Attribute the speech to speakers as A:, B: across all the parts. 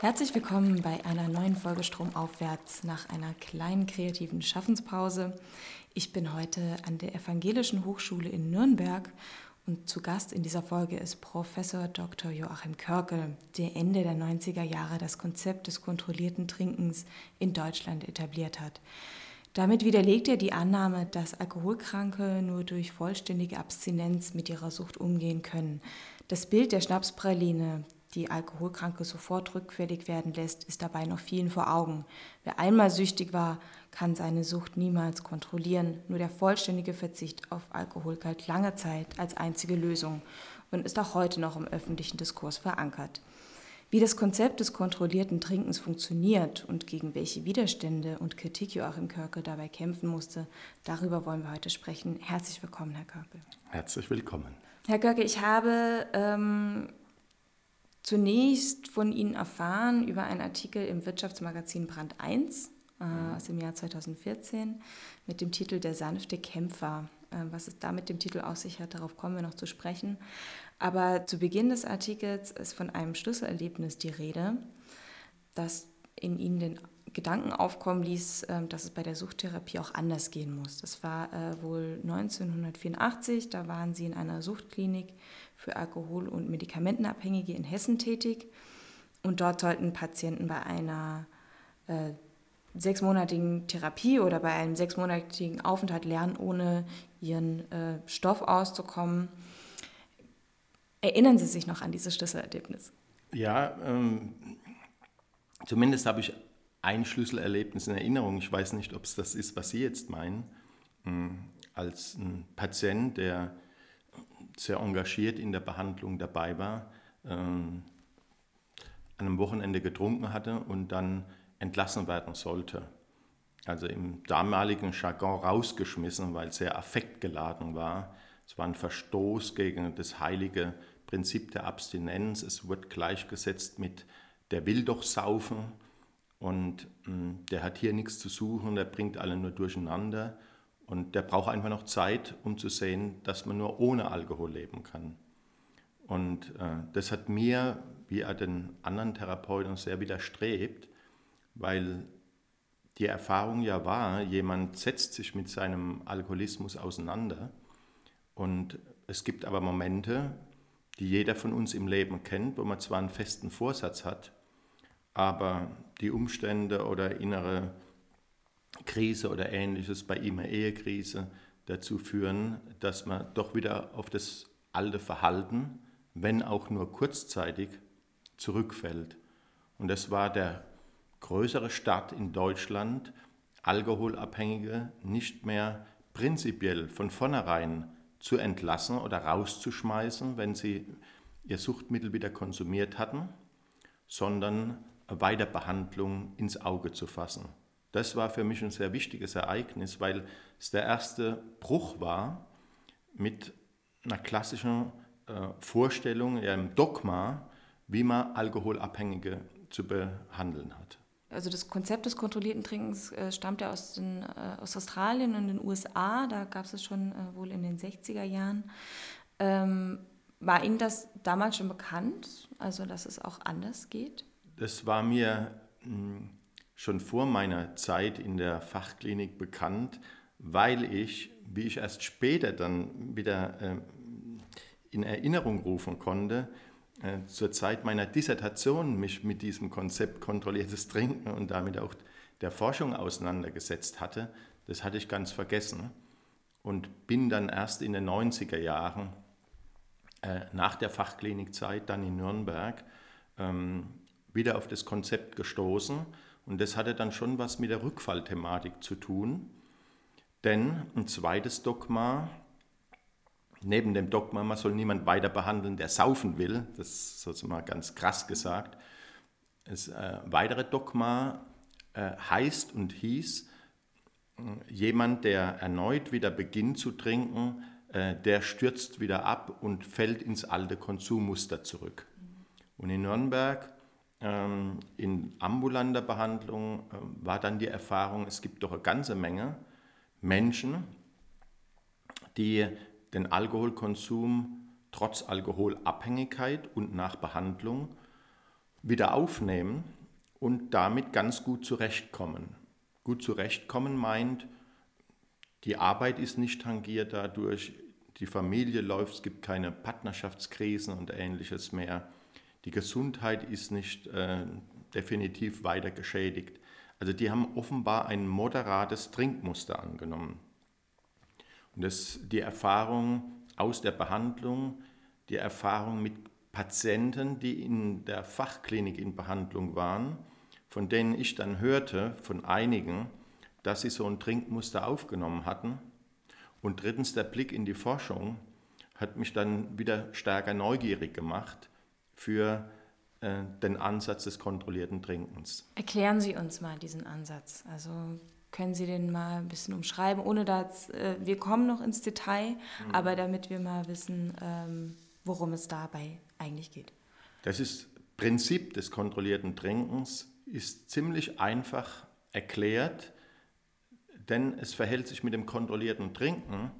A: Herzlich willkommen bei einer neuen Folge Stromaufwärts nach einer kleinen kreativen Schaffenspause. Ich bin heute an der Evangelischen Hochschule in Nürnberg und zu Gast in dieser Folge ist Professor Dr. Joachim Körkel, der Ende der 90er Jahre das Konzept des kontrollierten Trinkens in Deutschland etabliert hat. Damit widerlegt er die Annahme, dass Alkoholkranke nur durch vollständige Abstinenz mit ihrer Sucht umgehen können. Das Bild der Schnapspraline, die Alkoholkranke sofort rückfällig werden lässt, ist dabei noch vielen vor Augen. Wer einmal süchtig war, kann seine Sucht niemals kontrollieren. Nur der vollständige Verzicht auf Alkohol galt lange Zeit als einzige Lösung und ist auch heute noch im öffentlichen Diskurs verankert. Wie das Konzept des kontrollierten Trinkens funktioniert und gegen welche Widerstände und Kritik Joachim Körke dabei kämpfen musste, darüber wollen wir heute sprechen. Herzlich willkommen, Herr Körke.
B: Herzlich willkommen.
A: Herr Körke, ich habe ähm, zunächst von Ihnen erfahren über einen Artikel im Wirtschaftsmagazin Brand 1 äh, mhm. aus dem Jahr 2014 mit dem Titel Der sanfte Kämpfer. Äh, was es da mit dem Titel aus sich hat, darauf kommen wir noch zu sprechen. Aber zu Beginn des Artikels ist von einem Schlüsselerlebnis die Rede, das in Ihnen den Gedanken aufkommen ließ, äh, dass es bei der Suchttherapie auch anders gehen muss. Das war äh, wohl 1984, da waren Sie in einer Suchtklinik für Alkohol- und Medikamentenabhängige in Hessen tätig. Und dort sollten Patienten bei einer äh, sechsmonatigen Therapie oder bei einem sechsmonatigen Aufenthalt lernen, ohne ihren äh, Stoff auszukommen. Erinnern Sie sich noch an dieses Schlüsselerlebnis?
B: Ja, ähm, zumindest habe ich ein Schlüsselerlebnis in Erinnerung. Ich weiß nicht, ob es das ist, was Sie jetzt meinen. Ähm, als ein Patient, der sehr engagiert in der Behandlung dabei war, ähm, an einem Wochenende getrunken hatte und dann entlassen werden sollte. Also im damaligen Jargon rausgeschmissen, weil es sehr affektgeladen war. Es war ein Verstoß gegen das heilige Prinzip der Abstinenz. Es wird gleichgesetzt mit der will doch saufen und mh, hm, der hat hier nichts zu suchen, der bringt alle nur durcheinander. Und der braucht einfach noch Zeit, um zu sehen, dass man nur ohne Alkohol leben kann. Und äh, das hat mir, wie er den anderen Therapeuten, sehr widerstrebt, weil die Erfahrung ja war, jemand setzt sich mit seinem Alkoholismus auseinander. Und es gibt aber Momente, die jeder von uns im Leben kennt, wo man zwar einen festen Vorsatz hat, aber die Umstände oder innere Krise oder ähnliches, bei ihm eine Ehekrise, dazu führen, dass man doch wieder auf das alte Verhalten, wenn auch nur kurzzeitig, zurückfällt. Und das war der größere Stadt in Deutschland, Alkoholabhängige nicht mehr prinzipiell von vornherein zu entlassen oder rauszuschmeißen, wenn sie ihr Suchtmittel wieder konsumiert hatten, sondern Weiterbehandlung ins Auge zu fassen. Das war für mich ein sehr wichtiges Ereignis, weil es der erste Bruch war mit einer klassischen äh, Vorstellung, einem Dogma, wie man Alkoholabhängige zu behandeln hat.
A: Also das Konzept des kontrollierten Trinkens äh, stammt ja aus, den, äh, aus Australien und den USA, da gab es es schon äh, wohl in den 60er Jahren. Ähm, war Ihnen das damals schon bekannt, also dass es auch anders geht?
B: Das war mir mh, hm, schon vor meiner Zeit in der Fachklinik bekannt, weil ich, wie ich erst später dann wieder äh, in Erinnerung rufen konnte, äh, zur Zeit meiner Dissertation mich mit diesem Konzept kontrolliertes Trinken und damit auch der Forschung auseinandergesetzt hatte. Das hatte ich ganz vergessen und bin dann erst in den 90er Jahren äh, nach der Fachklinikzeit dann in Nürnberg ähm, wieder auf das Konzept gestoßen und das hatte dann schon was mit der Rückfallthematik zu tun. Denn ein zweites Dogma, neben dem Dogma, man soll niemand weiter behandeln, der saufen will, das ist sozusagen ganz krass gesagt, das äh, weitere Dogma äh, heißt und hieß, jemand, der erneut wieder beginnt zu trinken, äh, der stürzt wieder ab und fällt ins alte Konsummuster zurück. Und in Nürnberg in ambulanter Behandlung äh, war dann die Erfahrung, es gibt doch eine ganze Menge Menschen, die den Alkoholkonsum trotz Alkoholabhängigkeit und nach Behandlung wieder aufnehmen und damit ganz gut zurechtkommen. Gut zurechtkommen meint, die Arbeit ist nicht tangiert dadurch, die Familie läuft, es gibt keine Partnerschaftskrisen und ähnliches mehr. Die Gesundheit ist nicht äh, definitiv weiter geschädigt. Also die haben offenbar ein moderates Trinkmuster angenommen. Und das, die Erfahrung aus der Behandlung, die Erfahrung mit Patienten, die in der Fachklinik in Behandlung waren, von denen ich dann hörte, von einigen, dass sie so ein Trinkmuster aufgenommen hatten. Und drittens der Blick in die Forschung hat mich dann wieder stärker neugierig gemacht für äh, den Ansatz des kontrollierten Trinkens.
A: Erklären Sie uns mal diesen Ansatz. Also können Sie den mal ein bisschen umschreiben, ohne dass äh, wir kommen noch ins Detail, mhm. aber damit wir mal wissen, ähm, worum es dabei eigentlich geht.
B: Das ist Prinzip des kontrollierten Trinkens ist ziemlich einfach erklärt, denn es verhält sich mit dem kontrollierten Trinken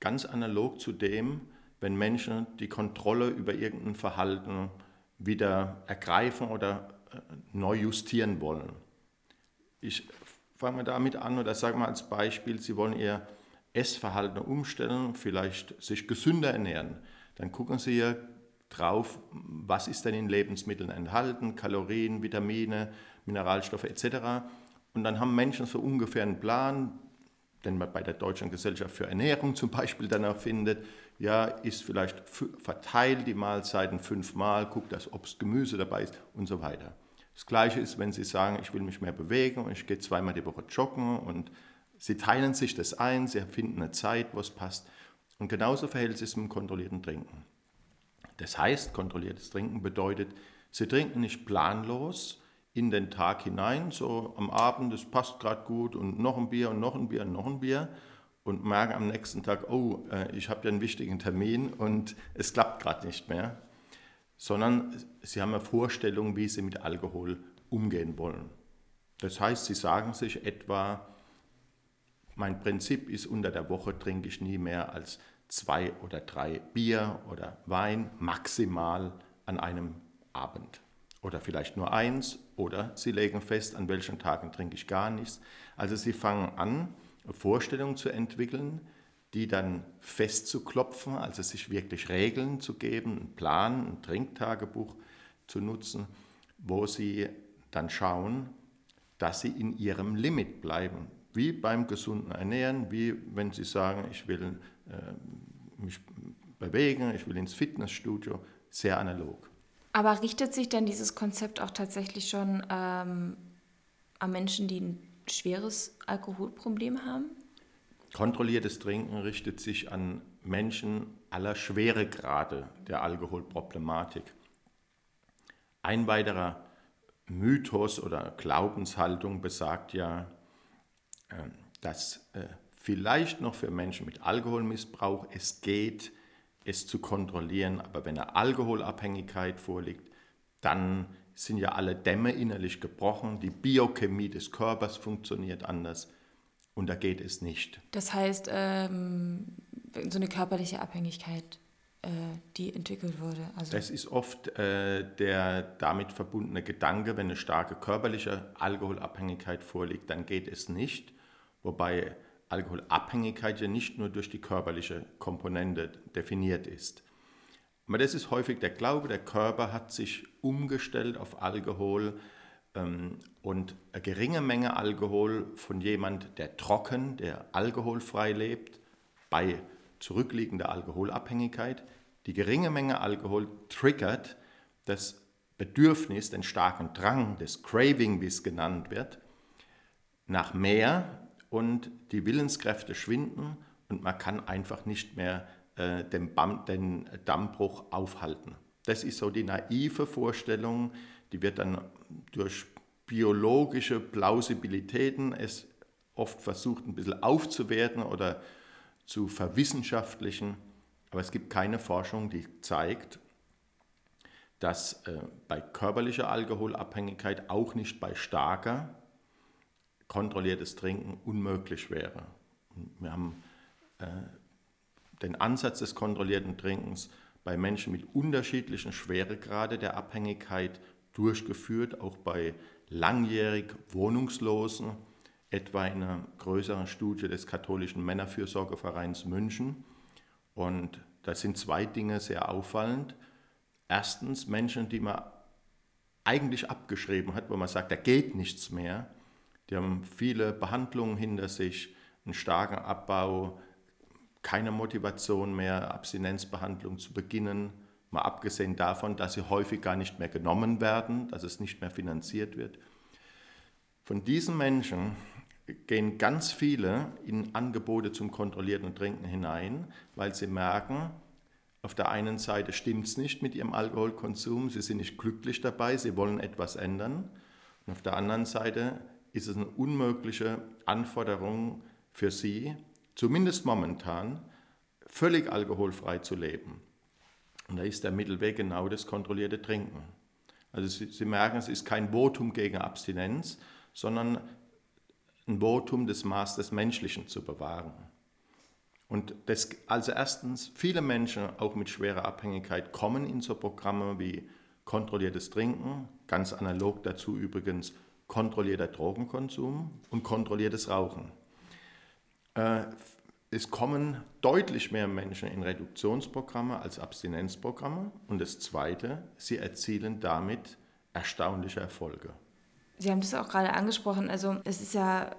B: ganz analog zu dem, wenn Menschen die Kontrolle über irgendein Verhalten wieder ergreifen oder äh, neu justieren wollen. Ich fange mal damit an oder sage mal als Beispiel, Sie wollen Ihr Essverhalten umstellen, vielleicht sich gesünder ernähren. Dann gucken Sie hier drauf, was ist denn in Lebensmitteln enthalten, Kalorien, Vitamine, Mineralstoffe etc. Und dann haben Menschen so ungefähr einen Plan, den man bei der Deutschen Gesellschaft für Ernährung zum Beispiel dann erfindet, ja, ist vielleicht verteilt die Mahlzeiten fünfmal, guckt, dass Obst, Gemüse dabei ist und so weiter. Das Gleiche ist, wenn Sie sagen, ich will mich mehr bewegen und ich gehe zweimal die Woche joggen und Sie teilen sich das ein, Sie finden eine Zeit, wo es passt. Und genauso verhält es sich mit kontrollierten Trinken. Das heißt, kontrolliertes Trinken bedeutet, Sie trinken nicht planlos in den Tag hinein, so am Abend, es passt gerade gut und noch ein Bier und noch ein Bier und noch ein Bier, und merken am nächsten Tag, oh, äh, ich habe ja einen wichtigen Termin und es klappt gerade nicht mehr, sondern sie haben eine Vorstellung, wie sie mit Alkohol umgehen wollen. Das heißt, sie sagen sich etwa, mein Prinzip ist, unter der Woche trinke ich nie mehr als zwei oder drei Bier oder Wein maximal an einem Abend. Oder vielleicht nur eins, oder sie legen fest, an welchen Tagen trinke ich gar nichts. Also sie fangen an, Vorstellungen zu entwickeln, die dann festzuklopfen, also sich wirklich Regeln zu geben, einen Plan, ein Trinktagebuch zu nutzen, wo sie dann schauen, dass sie in ihrem Limit bleiben. Wie beim gesunden Ernähren, wie wenn sie sagen, ich will äh, mich bewegen, ich will ins Fitnessstudio, sehr analog.
A: Aber richtet sich dann dieses Konzept auch tatsächlich schon ähm, an Menschen, die ein schweres Alkoholproblem haben?
B: Kontrolliertes Trinken richtet sich an Menschen aller Schweregrade der Alkoholproblematik. Ein weiterer Mythos oder Glaubenshaltung besagt ja, äh, dass äh, vielleicht noch für Menschen mit Alkoholmissbrauch es geht, es zu kontrollieren, aber wenn eine Alkoholabhängigkeit vorliegt, dann sind ja alle Dämme innerlich gebrochen, die Biochemie des Körpers funktioniert anders und da geht es nicht.
A: Das heißt, ähm, so eine körperliche Abhängigkeit, äh, die entwickelt wurde.
B: Also das ist oft äh, der damit verbundene Gedanke, wenn eine starke körperliche Alkoholabhängigkeit vorliegt, dann geht es nicht. Wobei Alkoholabhängigkeit ja nicht nur durch die körperliche Komponente definiert ist. Aber das ist häufig der Glaube, der Körper hat sich umgestellt auf Alkohol ähm, und eine geringe Menge Alkohol von jemand, der trocken, der alkoholfrei lebt, bei zurückliegender Alkoholabhängigkeit, die geringe Menge Alkohol triggert das Bedürfnis, den starken Drang, das Craving, wie es genannt wird, nach mehr und die Willenskräfte schwinden und man kann einfach nicht mehr äh, den, den Dammbruch aufhalten. Das ist so die naive Vorstellung, die wird dann durch biologische Plausibilitäten es oft versucht ein bisschen aufzuwerten oder zu verwissenschaftlichen, aber es gibt keine Forschung, die zeigt, dass äh, bei körperlicher Alkoholabhängigkeit, auch nicht bei starker, kontrolliertes Trinken unmöglich wäre. Wir haben äh, den Ansatz des kontrollierten Trinkens bei Menschen mit unterschiedlichen Schweregrade der Abhängigkeit durchgeführt, auch bei langjährig Wohnungslosen, etwa in einer größeren Studie des katholischen Männerfürsorgevereins München. Und da sind zwei Dinge sehr auffallend. Erstens Menschen, die man eigentlich abgeschrieben hat, wo man sagt, da geht nichts mehr. Die haben viele Behandlungen hinter sich, einen starken Abbau, keine Motivation mehr, Abstinenzbehandlung zu beginnen, mal abgesehen davon, dass sie häufig gar nicht mehr genommen werden, dass es nicht mehr finanziert wird. Von diesen Menschen gehen ganz viele in Angebote zum kontrollierten Trinken hinein, weil sie merken, auf der einen Seite stimmt es nicht mit ihrem Alkoholkonsum, sie sind nicht glücklich dabei, sie wollen etwas ändern. Und auf der anderen Seite ist es eine unmögliche Anforderung für sie, zumindest momentan, völlig alkoholfrei zu leben. Und da ist der Mittelweg genau das kontrollierte Trinken. Also Sie, Sie merken, es ist kein Votum gegen Abstinenz, sondern ein Votum des Maß des Menschlichen zu bewahren. Und das, also erstens, viele Menschen, auch mit schwerer Abhängigkeit, kommen in so Programme wie kontrolliertes Trinken, ganz analog dazu übrigens kontrollierter Drogenkonsum und kontrolliertes Rauchen. Äh, es kommen deutlich mehr Menschen in Reduktionsprogramme als Abstinenzprogramme. Und das Zweite, sie erzielen damit erstaunliche Erfolge.
A: Sie haben das auch gerade angesprochen. Also es ist ja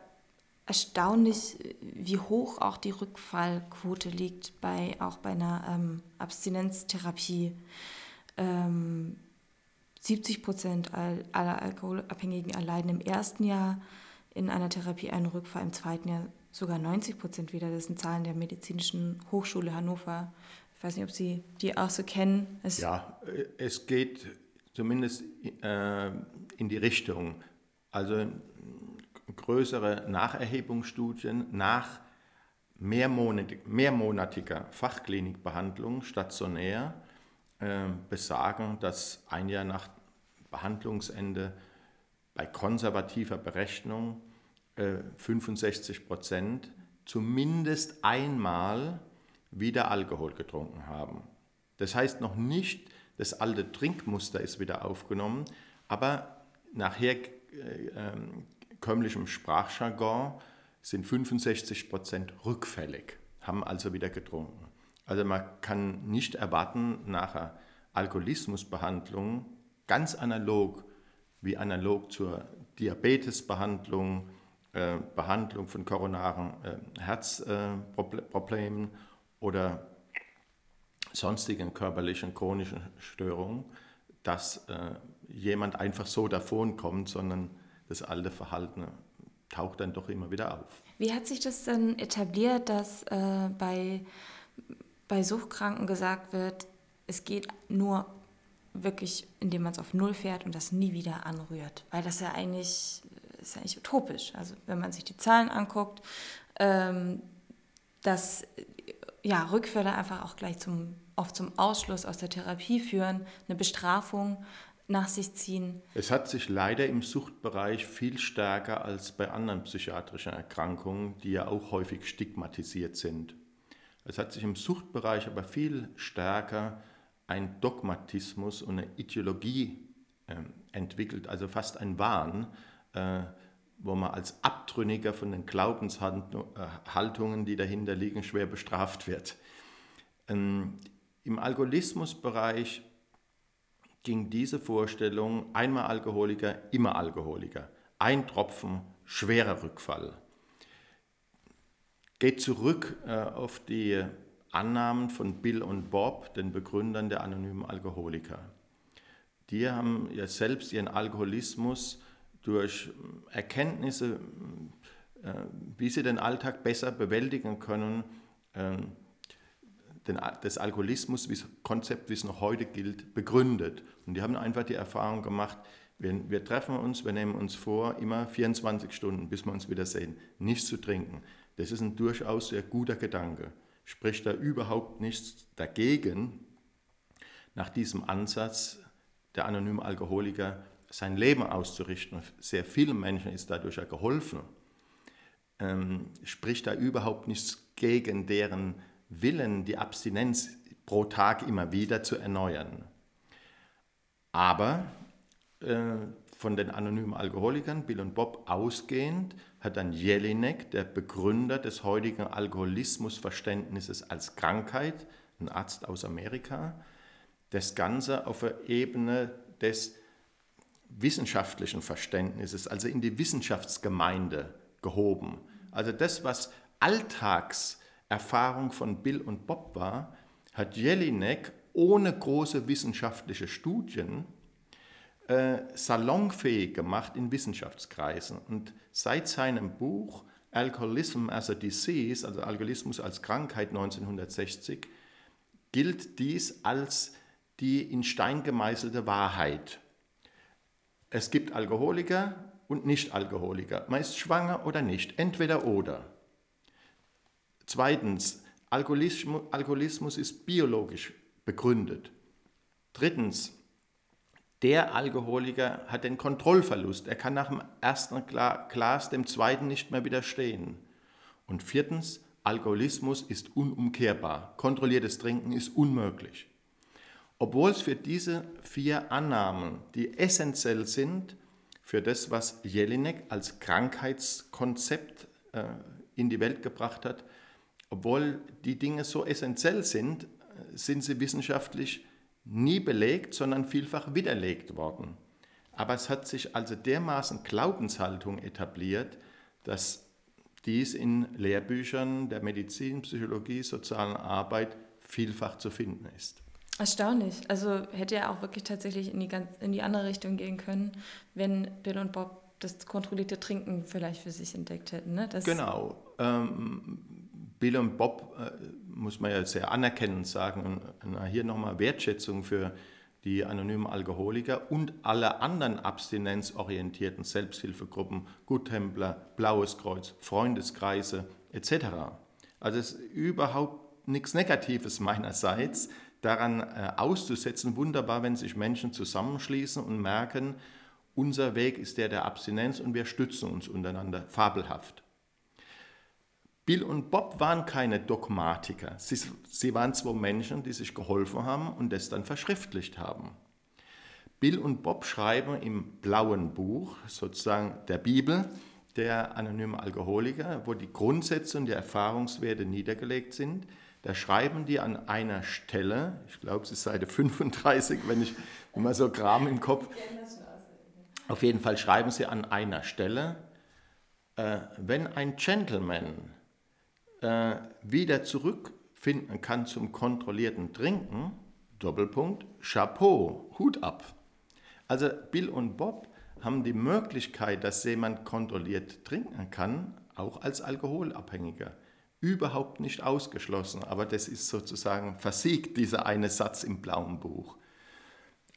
A: erstaunlich, wie hoch auch die Rückfallquote liegt bei auch bei einer ähm, Abstinenztherapie. Ähm, 70 Prozent aller Alkoholabhängigen erleiden im ersten Jahr in einer Therapie einen Rückfall, im zweiten Jahr sogar 90 Prozent wieder. Das sind Zahlen der Medizinischen Hochschule Hannover. Ich weiß nicht, ob Sie die auch so kennen.
B: Es ja, äh, es geht zumindest äh, in die Richtung. Also größere Nacherhebungsstudien nach mehrmonatiger Fachklinikbehandlung stationär äh, besagen, dass ein Jahr nach Behandlungsende bei konservativer Berechnung 65 äh, Prozent zumindest einmal wieder Alkohol getrunken haben. Das heißt noch nicht, das alte Trinkmuster ist wieder aufgenommen, aber nach herkömmlichem äh, Sprachjargon sind 65 Prozent rückfällig, haben also wieder getrunken. Also man kann nicht erwarten, nach einer Alkoholismusbehandlung ganz analog wie analog zur Diabetesbehandlung, Behandlung von koronaren äh, Herzproblemen oder sonstigen körperlichen chronischen Störungen, dass äh, jemand einfach so davonkommt, sondern das alte Verhalten taucht dann doch immer wieder auf.
A: Wie hat sich das denn etabliert, dass äh, bei, bei Suchtkranken gesagt wird, es geht nur wirklich, indem man es auf Null fährt und das nie wieder anrührt? Weil das ja eigentlich ist ja utopisch. Also wenn man sich die Zahlen anguckt, ähm, dass ja, Rückfälle einfach auch gleich zum, oft zum Ausschluss aus der Therapie führen, eine Bestrafung nach sich ziehen.
B: Es hat sich leider im Suchtbereich viel stärker als bei anderen psychiatrischen Erkrankungen, die ja auch häufig stigmatisiert sind. Es hat sich im Suchtbereich aber viel stärker ein Dogmatismus und eine Ideologie äh, entwickelt, also fast ein Wahn, wo man als Abtrünniger von den Glaubenshaltungen, die dahinter liegen, schwer bestraft wird. Ähm, Im Alkoholismusbereich ging diese Vorstellung einmal Alkoholiker, immer Alkoholiker. Ein Tropfen, schwerer Rückfall. Geht zurück äh, auf die Annahmen von Bill und Bob, den Begründern der anonymen Alkoholiker. Die haben ja selbst ihren Alkoholismus durch Erkenntnisse, äh, wie sie den Alltag besser bewältigen können, ähm, das Alkoholismus-Konzept, wie es noch heute gilt, begründet. Und die haben einfach die Erfahrung gemacht, wir, wir, treffen uns, wir nehmen uns vor, immer 24 Stunden, bis wir uns wiedersehen, nichts zu trinken. Das ist ein durchaus sehr guter Gedanke. Spricht da überhaupt nichts dagegen, nach diesem Ansatz der anonymen Alkoholiker sein Leben auszurichten. Sehr vielen Menschen ist dadurch ja geholfen. Ähm, spricht da überhaupt nichts gegen deren Willen, die Abstinenz pro Tag immer wieder zu erneuern. Aber äh, von den anonymen Alkoholikern, Bill und Bob, ausgehend, hat dann Jelinek, der Begründer des heutigen Alkoholismusverständnisses als Krankheit, ein Arzt aus Amerika, das Ganze auf der Ebene des wissenschaftlichen Verständnisses, also in die Wissenschaftsgemeinde gehoben. Also das, was Alltagserfahrung von Bill und Bob war, hat Jelinek ohne große wissenschaftliche Studien äh, salonfähig gemacht in Wissenschaftskreisen. Und seit seinem Buch Alcoholism as a Disease, also Alkoholismus als Krankheit 1960, gilt dies als die in Stein gemeißelte Wahrheit. Es gibt Alkoholiker und Nicht-Alkoholiker. Man ist schwanger oder nicht, entweder oder. Zweitens, Alkoholismus, Alkoholismus ist biologisch begründet. Drittens, der Alkoholiker hat den Kontrollverlust. Er kann nach dem ersten Glas dem zweiten nicht mehr widerstehen. Und viertens, Alkoholismus ist unumkehrbar. Kontrolliertes Trinken ist unmöglich. Obwohl es für diese vier Annahmen, die essentiell sind für das, was Jelinek als Krankheitskonzept äh, in die Welt gebracht hat, obwohl die Dinge so essentiell sind, sind sie wissenschaftlich nie belegt, sondern vielfach widerlegt worden. Aber es hat sich also dermaßen Glaubenshaltung etabliert, dass dies in Lehrbüchern der Medizin, Psychologie, sozialen Arbeit vielfach zu finden ist.
A: Erstaunlich. Also hätte er auch wirklich tatsächlich in die, ganz, in die andere Richtung gehen können, wenn Bill und Bob das kontrollierte Trinken vielleicht für sich entdeckt hätten. Ne?
B: Das genau. Ähm, Bill und Bob äh, muss man ja sehr anerkennend sagen. Und hier nochmal Wertschätzung für die anonymen Alkoholiker und alle anderen abstinenzorientierten Selbsthilfegruppen, Guttempler, Blaues Kreuz, Freundeskreise etc. Also es ist überhaupt nichts Negatives meinerseits daran äh, auszusetzen. Wunderbar, wenn sich Menschen zusammenschließen und merken, unser Weg ist der der Abstinenz und wir stützen uns untereinander. Fabelhaft. Bill und Bob waren keine Dogmatiker. Sie, sie waren zwei Menschen, die sich geholfen haben und das dann verschriftlicht haben. Bill und Bob schreiben im blauen Buch, sozusagen der Bibel, der anonymen Alkoholiker, wo die Grundsätze und die Erfahrungswerte niedergelegt sind. Da schreiben die an einer Stelle, ich glaube es ist Seite 35, wenn ich immer so Kram im Kopf. Auf jeden Fall schreiben sie an einer Stelle, äh, wenn ein Gentleman äh, wieder zurückfinden kann zum kontrollierten Trinken, Doppelpunkt, Chapeau, Hut ab. Also Bill und Bob haben die Möglichkeit, dass jemand kontrolliert trinken kann, auch als Alkoholabhängiger. Überhaupt nicht ausgeschlossen, aber das ist sozusagen versiegt, dieser eine Satz im blauen Buch.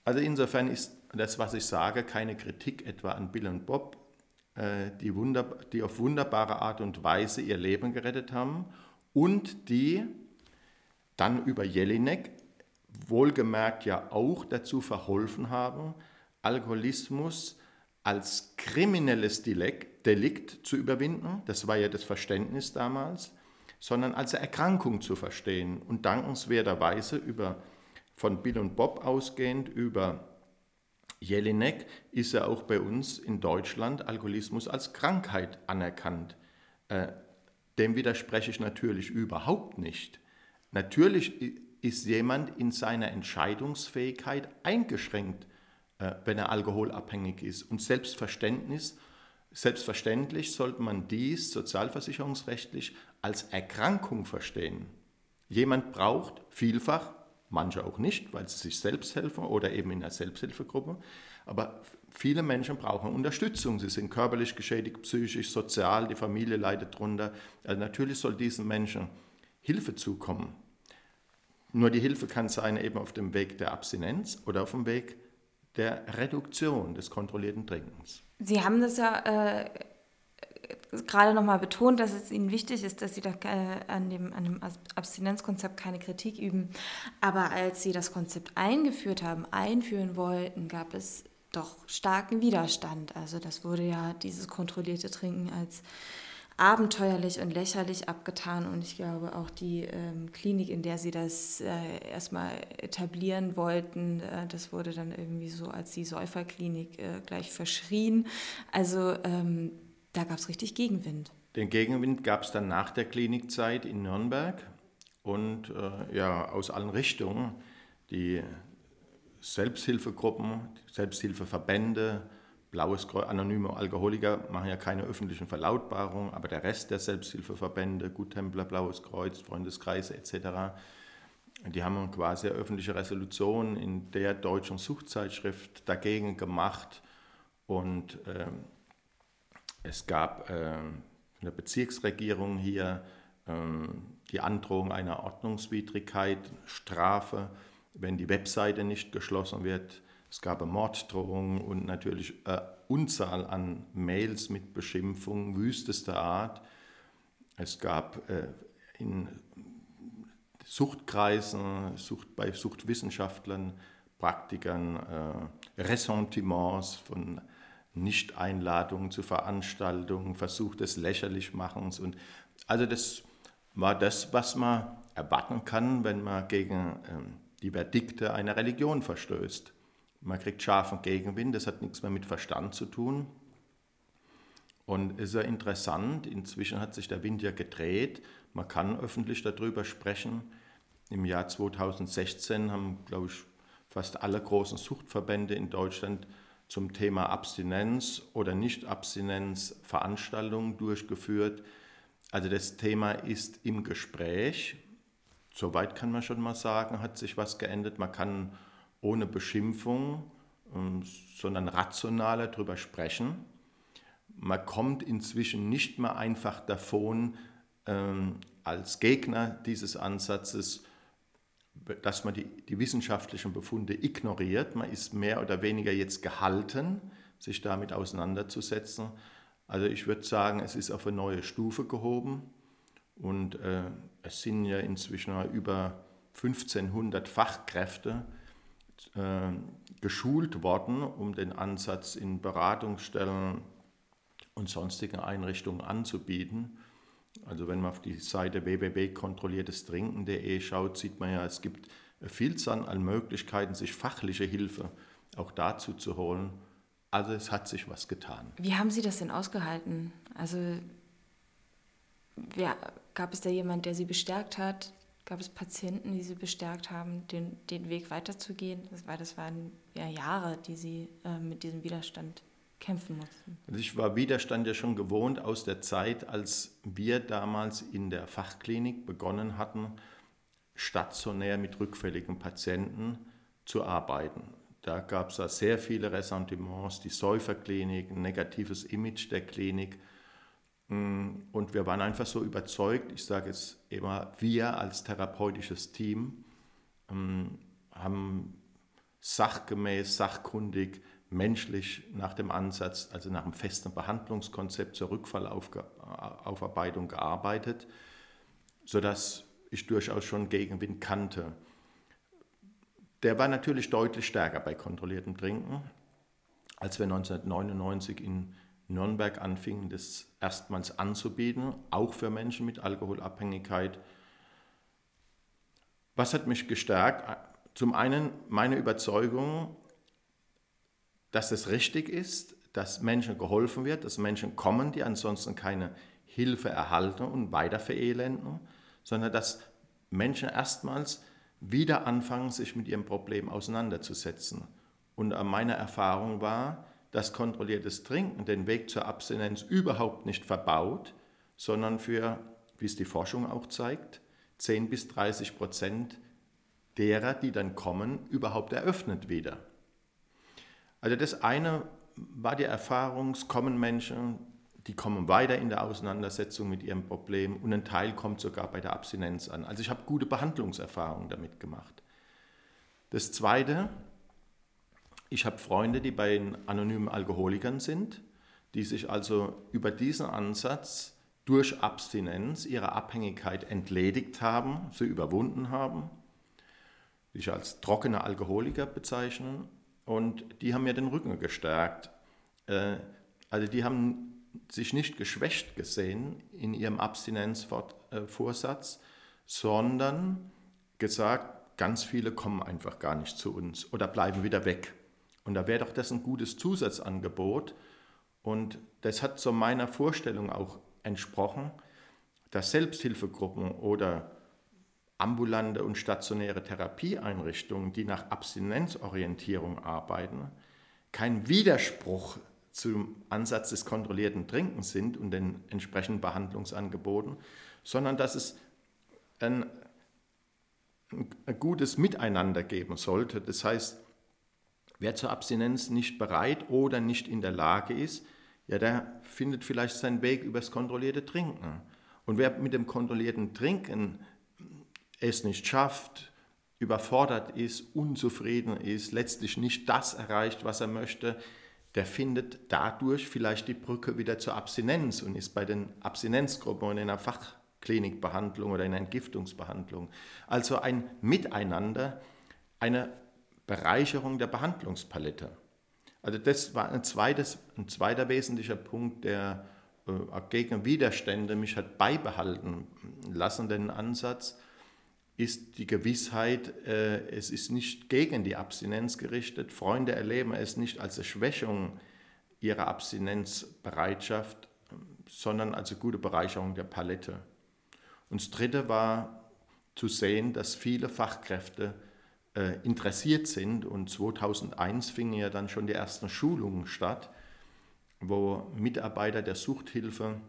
B: Also insofern ist das, was ich sage, keine Kritik etwa an Bill und Bob, äh, die, die auf wunderbare Art und Weise ihr Leben gerettet haben und die dann über Jelinek wohlgemerkt ja auch dazu verholfen haben, Alkoholismus als kriminelles Delikt zu überwinden, das war ja das Verständnis damals, sondern als Erkrankung zu verstehen und dankenswerterweise über, von Bill und Bob ausgehend über Jelinek ist ja auch bei uns in Deutschland Alkoholismus als Krankheit anerkannt. Äh, dem widerspreche ich natürlich überhaupt nicht. Natürlich ist jemand in seiner Entscheidungsfähigkeit eingeschränkt, äh, wenn er alkoholabhängig ist. Und Selbstverständnis, selbstverständlich sollte man dies sozialversicherungsrechtlich als Erkrankung verstehen. Jemand braucht vielfach manche auch nicht, weil sie sich selbst helfen oder eben in einer Selbsthilfegruppe. Aber viele Menschen brauchen Unterstützung. Sie sind körperlich geschädigt, psychisch, sozial, die Familie leidet darunter. Also natürlich soll diesen Menschen Hilfe zukommen. Nur die Hilfe kann sein eben auf dem Weg der Abstinenz oder auf dem Weg der Reduktion des kontrollierten Trinkens.
A: Sie haben das ja äh, gerade nochmal betont, dass es Ihnen wichtig ist, dass Sie da äh, an, dem, an dem Abstinenzkonzept keine Kritik üben. Aber als Sie das Konzept eingeführt haben, einführen wollten, gab es doch starken Widerstand. Also das wurde ja dieses kontrollierte Trinken als abenteuerlich und lächerlich abgetan. Und ich glaube, auch die ähm, Klinik, in der sie das äh, erstmal etablieren wollten, äh, das wurde dann irgendwie so als die Säuferklinik äh, gleich verschrien. Also ähm, da gab es richtig Gegenwind.
B: Den Gegenwind gab es dann nach der Klinikzeit in Nürnberg und äh, ja, aus allen Richtungen. Die Selbsthilfegruppen, Selbsthilfeverbände, Blaues Kreuz, anonyme Alkoholiker machen ja keine öffentlichen Verlautbarungen, aber der Rest der Selbsthilfeverbände, Guttempler, Blaues Kreuz, Freundeskreise etc., die haben quasi eine öffentliche Resolution in der deutschen Suchtzeitschrift dagegen gemacht und äh, es gab äh, eine Bezirksregierung hier äh, die Androhung einer Ordnungswidrigkeit, Strafe, wenn die Webseite nicht geschlossen wird. Es gab Morddrohungen und natürlich eine Unzahl an Mails mit Beschimpfungen wüstester Art. Es gab äh, in Suchtkreisen, Sucht, bei Suchtwissenschaftlern, Praktikern äh, Ressentiments von Nicht-Einladungen zu Veranstaltungen, Versuch des Lächerlichmachens. Und also das war das, was man erwarten kann, wenn man gegen ähm, die Verdikte einer Religion verstößt. Man kriegt scharfen Gegenwind, das hat nichts mehr mit Verstand zu tun. Und es ist ja interessant, inzwischen hat sich der Wind ja gedreht, man kann öffentlich darüber sprechen. Im Jahr 2016 haben, glaube ich, fast alle großen Suchtverbände in Deutschland zum Thema Abstinenz oder Nicht-Abstinenz Veranstaltungen durchgeführt. Also das Thema ist im Gespräch. Soweit kann man schon mal sagen, hat sich was geändert. Man kann ohne Beschimpfung, ähm, sondern rationaler darüber sprechen. Man kommt inzwischen nicht mehr einfach davon, ähm, als Gegner dieses Ansatzes, dass man die, die wissenschaftlichen Befunde ignoriert. Man ist mehr oder weniger jetzt gehalten, sich damit auseinanderzusetzen. Also ich würde sagen, es ist auf eine neue Stufe gehoben und äh, es sind ja inzwischen über 1500 Fachkräfte, geschult worden, um den Ansatz in Beratungsstellen und sonstigen Einrichtungen anzubieten. Also wenn man auf die Seite www.kontrolliertestrinken.de schaut, sieht man ja, es gibt eine Vielzahl an Möglichkeiten, sich fachliche Hilfe auch dazu zu holen. Also es hat sich was getan.
A: Wie haben Sie das denn ausgehalten? Also wer, gab es da jemand, der Sie bestärkt hat? Gab es Patienten, die Sie bestärkt haben, den, den Weg weiterzugehen? Das, war, das waren ja Jahre, die Sie äh, mit diesem Widerstand kämpfen mussten.
B: Also ich war Widerstand ja schon gewohnt aus der Zeit, als wir damals in der Fachklinik begonnen hatten, stationär mit rückfälligen Patienten zu arbeiten. Da gab es sehr viele Ressentiments, die Säuferklinik, ein negatives Image der Klinik. Mm, und wir waren einfach so überzeugt, ich sage es immer, wir als therapeutisches Team mm, haben sachgemäß, sachkundig, menschlich nach dem Ansatz, also nach einem festen Behandlungskonzept zur Rückfallaufarbeitung gearbeitet, sodass ich durchaus schon Gegenwind kannte. Der war natürlich deutlich stärker bei kontrolliertem Trinken, als wir 1999 in Nürnberg anfingen, das erstmals anzubieten, auch für Menschen mit Alkoholabhängigkeit. Was hat mich gestärkt? Zum einen meine Überzeugung, dass es richtig ist, dass Menschen geholfen wird, dass Menschen kommen, die ansonsten keine Hilfe erhalten und weiter verelenden, sondern dass Menschen erstmals wieder anfangen, sich mit ihrem Problem auseinanderzusetzen. Und meine Erfahrung war, dass kontrolliertes Trinken den Weg zur Abstinenz überhaupt nicht verbaut, sondern für, wie es die Forschung auch zeigt, 10 bis 30 Prozent derer, die dann kommen, überhaupt eröffnet wieder. Also das eine war die Erfahrung, es kommen Menschen, die kommen weiter in der Auseinandersetzung mit ihrem Problem und ein Teil kommt sogar bei der Abstinenz an. Also ich habe gute Behandlungserfahrungen damit gemacht. Das Zweite, ich habe Freunde, die bei den anonymen Alkoholikern sind, die sich also über diesen Ansatz durch Abstinenz ihrer Abhängigkeit entledigt haben, sie überwunden haben, die ich als trockene Alkoholiker bezeichnen und die haben mir den Rücken gestärkt. Äh, also die haben sich nicht geschwächt gesehen in ihrem Abstinenzvorsatz, sondern gesagt, ganz viele kommen einfach gar nicht zu uns oder bleiben wieder weg. Und da wäre doch das ein gutes Zusatzangebot. Und das hat so meiner Vorstellung auch entsprochen, dass Selbsthilfegruppen oder ambulante und stationäre Therapieeinrichtungen, die nach Abstinenzorientierung arbeiten, kein Widerspruch zum Ansatz des kontrollierten Trinkens sind und den entsprechenden Behandlungsangeboten, sondern dass es ein, ein gutes Miteinander geben sollte. Das heißt, wer zur Abstinenz nicht bereit oder nicht in der Lage ist, ja, der findet vielleicht seinen Weg übers kontrollierte Trinken. Und wer mit dem kontrollierten Trinken es nicht schafft, überfordert ist, unzufrieden ist, letztlich nicht das erreicht, was er möchte, der findet dadurch vielleicht die Brücke wieder zur Abstinenz und ist bei den Abstinenzgruppen und in einer Fachklinikbehandlung oder in einer Entgiftungsbehandlung. Also ein Miteinander, eine Bereicherung der Behandlungspalette. Also das war ein, zweites, ein zweiter wesentlicher Punkt, der äh, gegen Widerstände mich hat beibehalten lassen, den Ansatz, ist die Gewissheit, äh, es ist nicht gegen die Abstinenz gerichtet. Freunde erleben es nicht als eine Schwächung ihrer Abstinenzbereitschaft, sondern als eine gute Bereicherung der Palette. Und das Dritte war zu sehen, dass viele Fachkräfte äh, interessiert sind und 2001 fingen ja dann schon die ersten Schulungen statt, wo Mitarbeiter der Suchthilfe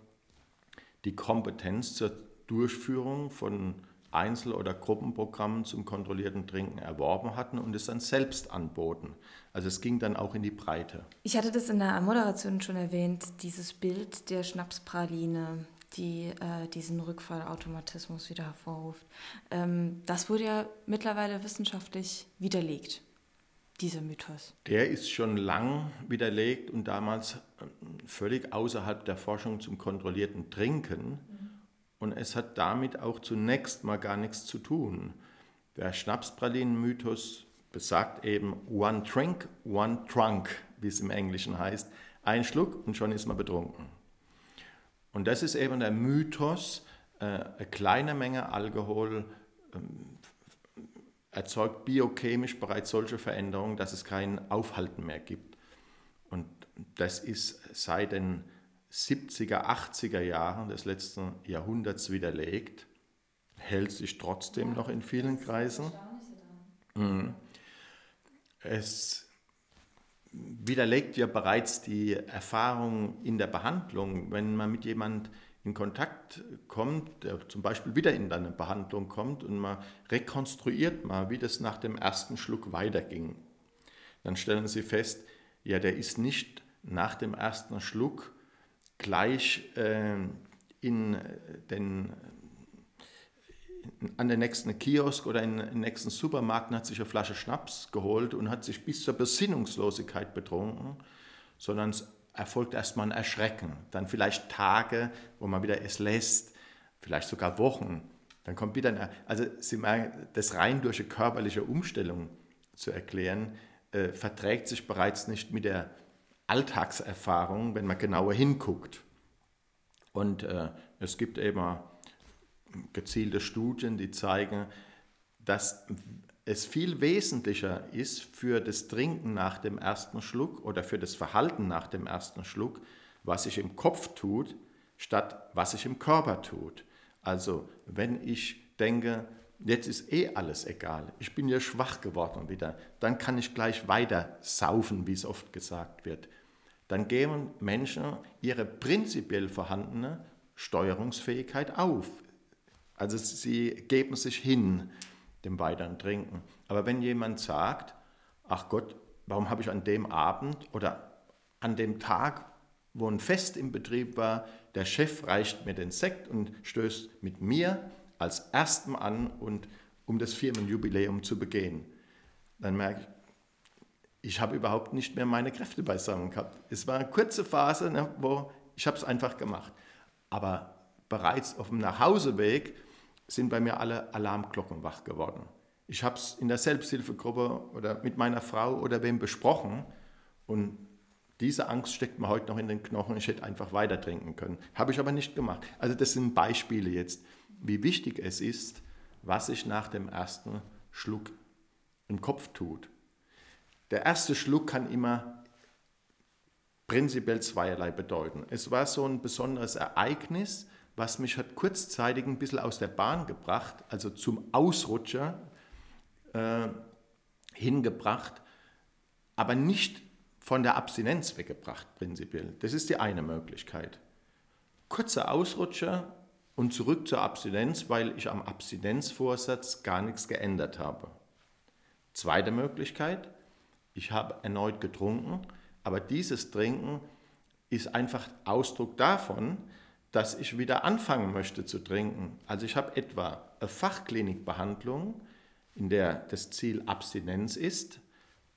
B: die Kompetenz zur Durchführung von Einzel- oder Gruppenprogrammen zum kontrollierten Trinken erworben hatten und es dann selbst anboten. Also es ging dann auch in die Breite.
A: Ich hatte das in der Moderation schon erwähnt, dieses Bild der Schnapspraline, die äh, diesen Rückfallautomatismus wieder hervorruft. Ähm, das wurde ja mittlerweile wissenschaftlich widerlegt, dieser Mythos.
B: Der ist schon lang widerlegt und damals äh, völlig außerhalb der Forschung zum kontrollierten Trinken. Mhm und es hat damit auch zunächst mal gar nichts zu tun. Der Schnapspralinen-Mythos besagt eben One Drink, One Trunk, wie es im Englischen heißt. Ein Schluck und schon ist man betrunken. Und das ist eben der Mythos, äh, eine kleine Menge Alkohol ähm, erzeugt biochemisch bereits solche Veränderungen, dass es kein Aufhalten mehr gibt. Und das ist seit den 70er, 80er Jahren des letzten Jahrhunderts widerlegt, hält sich trotzdem noch in vielen Kreisen. Mhm. Es widerlegt ja bereits die Erfahrung in der Behandlung, wenn man mit jemand in Kontakt kommt, der zum Beispiel wieder in eine Behandlung kommt und man rekonstruiert mal, wie das nach dem ersten Schluck weiterging. Dann stellen Sie fest, ja, der ist nicht nach dem ersten Schluck gleich äh, in den, an den nächsten Kiosk oder in den nächsten Supermarkt und hat sich eine Flasche Schnaps geholt und hat sich bis zur Besinnungslosigkeit betrunken, sondern es erfolgt erstmal ein Erschrecken. Dann vielleicht Tage, wo man wieder es lässt, vielleicht sogar Wochen. Dann kommt wieder eine, also Sie merken, das rein durch eine körperliche Umstellung zu erklären, äh, verträgt sich bereits nicht mit der Alltagserfahrung, wenn man genauer hinguckt. Und äh, es gibt eben gezielte Studien, die zeigen, dass es viel wesentlicher ist für das Trinken nach dem ersten Schluck oder für das Verhalten nach dem ersten Schluck, was sich im Kopf tut, statt was sich im Körper tut. Also wenn ich denke, jetzt ist eh alles egal, ich bin ja schwach geworden wieder, dann kann ich gleich weiter saufen, wie es oft gesagt wird. Dann geben Menschen ihre prinzipiell vorhandene Steuerungsfähigkeit auf. Also sie geben sich hin dem weiteren Trinken. Aber wenn jemand sagt, ach Gott, warum habe ich an dem Abend oder an dem Tag, wo ein Fest im Betrieb war, der Chef reicht mir den Sekt und stößt mit mir als Erstem an und um das Firmenjubiläum zu begehen. Dann merke ich, ich habe überhaupt nicht mehr meine Kräfte beisammen gehabt. Es war eine kurze Phase, ne, wo ich habe es einfach gemacht. Aber bereits auf dem Nachhauseweg sind bei mir alle Alarmglocken wach geworden. Ich habe es in der Selbsthilfegruppe oder mit meiner Frau oder wem besprochen und diese Angst steckt mir heute noch in den Knochen, ich hätte einfach weiter trinken können. Habe ich aber nicht gemacht. Also das sind Beispiele jetzt, wie wichtig es ist, was sich nach dem ersten Schluck im Kopf tut. Der erste Schluck kann immer prinzipiell zweierlei bedeuten. Es war so ein besonderes Ereignis, was mich hat kurzzeitig ein bisschen aus der Bahn gebracht, also zum Ausrutscher äh, hingebracht, aber nicht von der Abstinenz weggebracht prinzipiell. Das ist die eine Möglichkeit. Kurzer Ausrutscher und zurück zur Abstinenz, weil ich am Abstinenzvorsatz gar nichts geändert habe. Zweite Möglichkeit, ich habe erneut getrunken, aber dieses Trinken ist einfach Ausdruck davon, dass ich wieder anfangen möchte zu trinken. Also ich habe etwa eine Fachklinikbehandlung, in der das Ziel Abstinenz ist,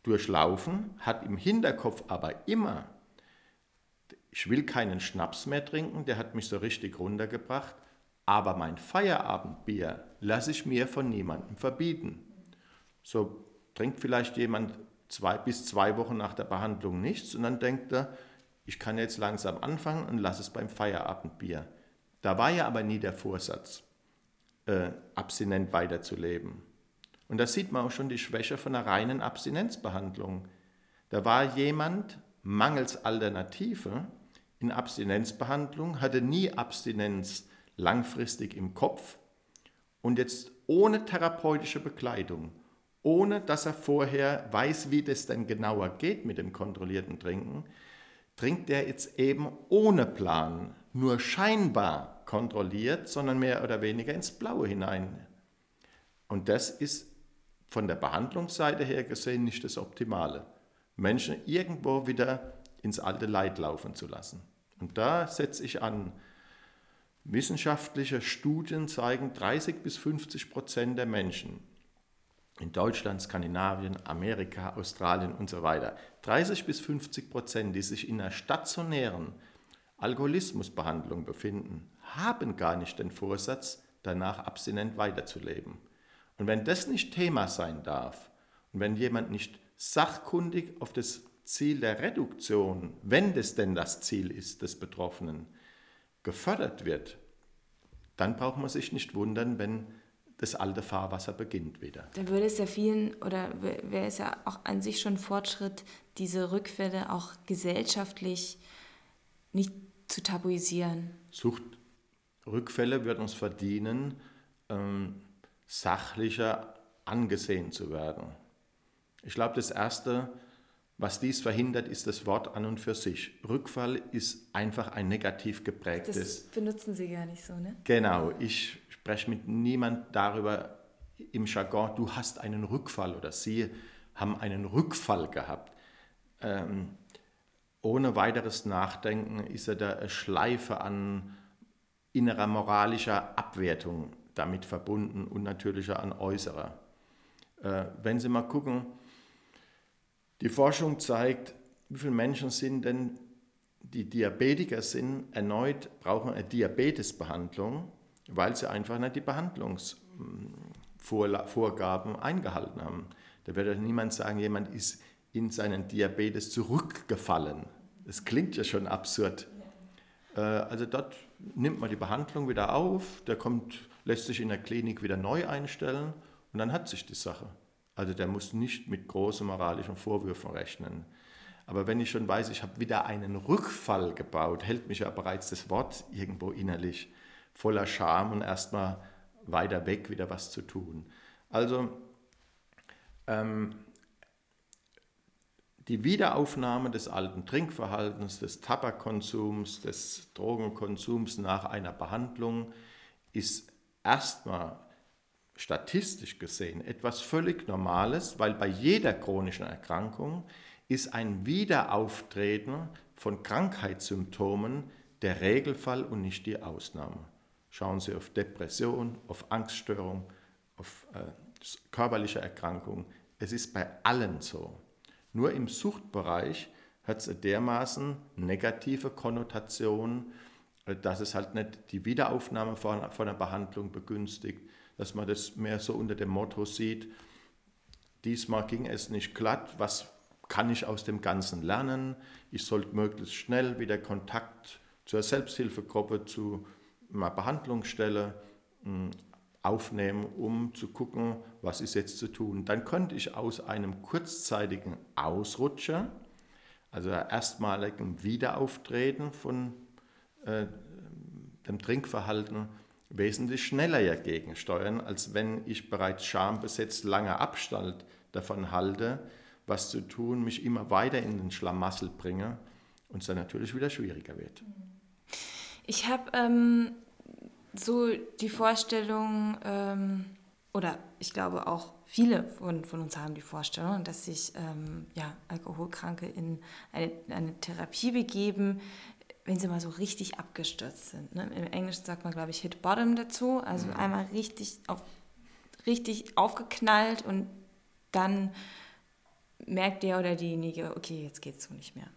B: durchlaufen, hat im Hinterkopf aber immer, ich will keinen Schnaps mehr trinken, der hat mich so richtig runtergebracht, aber mein Feierabendbier lasse ich mir von niemandem verbieten. So trinkt vielleicht jemand zwei bis zwei Wochen nach der Behandlung nichts und dann denkt er, ich kann jetzt langsam anfangen und lasse es beim Feierabendbier. Da war ja aber nie der Vorsatz, äh, abstinent weiterzuleben. Und da sieht man auch schon die Schwäche von einer reinen Abstinenzbehandlung. Da war jemand mangels Alternative in Abstinenzbehandlung, hatte nie Abstinenz langfristig im Kopf und jetzt ohne therapeutische Begleitung, ohne dass er vorher weiß, wie das denn genauer geht mit dem kontrollierten Trinken, trinkt er jetzt eben ohne Plan, nur scheinbar kontrolliert, sondern mehr oder weniger ins Blaue hinein. Und das ist von der Behandlungsseite her gesehen nicht das Optimale. Menschen irgendwo wieder ins alte Leid laufen zu lassen. Und da setze ich an. Wissenschaftliche Studien zeigen, 30 bis 50 Prozent der Menschen in Deutschland, Skandinavien, Amerika, Australien und so weiter, 30 bis 50 Prozent, die sich in einer stationären Alkoholismusbehandlung befinden, haben gar nicht den Vorsatz, danach abstinent weiterzuleben. Und wenn das nicht Thema sein darf und wenn jemand nicht sachkundig auf das Ziel der Reduktion, wenn das denn das Ziel ist des Betroffenen, gefördert wird, dann braucht man sich nicht wundern, wenn das alte Fahrwasser beginnt wieder.
A: Dann würde es ja vielen, oder wäre es ja auch an sich schon Fortschritt, diese Rückfälle auch gesellschaftlich nicht zu tabuisieren.
B: Suchtrückfälle würden uns verdienen, ähm, sachlicher angesehen zu werden. Ich glaube, das Erste, was dies verhindert, ist das Wort an und für sich. Rückfall ist einfach ein negativ geprägtes.
A: Das benutzen Sie gar nicht so, ne?
B: Genau. Ich spreche mit niemand darüber im Jargon, du hast einen Rückfall oder Sie haben einen Rückfall gehabt. Ähm, ohne weiteres Nachdenken ist er eine Schleife an innerer moralischer Abwertung damit verbunden und natürlich an äußerer. Äh, wenn Sie mal gucken, die Forschung zeigt, wie viele Menschen sind denn, die Diabetiker sind, erneut brauchen eine Diabetesbehandlung, weil sie einfach nicht die Behandlungsvorgaben eingehalten haben. Da wird ja niemand sagen, jemand ist in seinen Diabetes zurückgefallen. Das klingt ja schon absurd. Äh, also dort nimmt man die Behandlung wieder auf, der kommt, lässt sich in der Klinik wieder neu einstellen und dann hat sich die Sache. Also der muss nicht mit großen moralischen Vorwürfen rechnen. Aber wenn ich schon weiß, ich habe wieder einen Rückfall gebaut, hält mich ja bereits das Wort irgendwo innerlich voller Scham und erstmal weiter weg wieder was zu tun. Also ähm, die Wiederaufnahme des alten Trinkverhaltens, des Tabakkonsums, des Drogenkonsums nach einer Behandlung ist erstmal statistisch gesehen etwas völlig Normales, weil bei jeder chronischen Erkrankung ist ein Wiederauftreten von Krankheitssymptomen der Regelfall und nicht die Ausnahme. Schauen Sie auf Depression, auf Angststörung, auf äh, körperliche Erkrankung. Es ist bei allen so. Nur im Suchtbereich hat es dermaßen negative Konnotation, äh, dass es halt nicht die Wiederaufnahme von, von einer Behandlung begünstigt, dass man das mehr so unter dem Motto sieht, diesmal ging es nicht glatt, was kann ich aus dem Ganzen lernen? Ich sollte möglichst schnell wieder Kontakt zur Selbsthilfegruppe, zu einer Behandlungsstelle hm, aufnehmen, um zu gucken, was ist jetzt zu tun. Dann könnte ich aus einem kurzzeitigen Ausrutscher, also erstmaligen Wiederauftreten von äh, dem Trinkverhalten, wesentlich schneller dagegen steuern, als wenn ich bereits schambesetzt lange Abstand davon halte, was zu tun, mich immer weiter in den Schlamassel bringe und es dann natürlich wieder schwieriger wird.
A: Ich habe ähm, so die Vorstellung, ähm, oder ich glaube auch viele von, von uns haben die Vorstellung, dass sich ähm, ja, Alkoholkranke in eine, eine Therapie begeben, wenn sie mal so richtig abgestürzt sind. Ne? Im Englischen sagt man, glaube ich, Hit Bottom dazu, also mhm. einmal richtig, auf, richtig aufgeknallt und dann merkt der oder diejenige, okay, jetzt geht es so nicht mehr.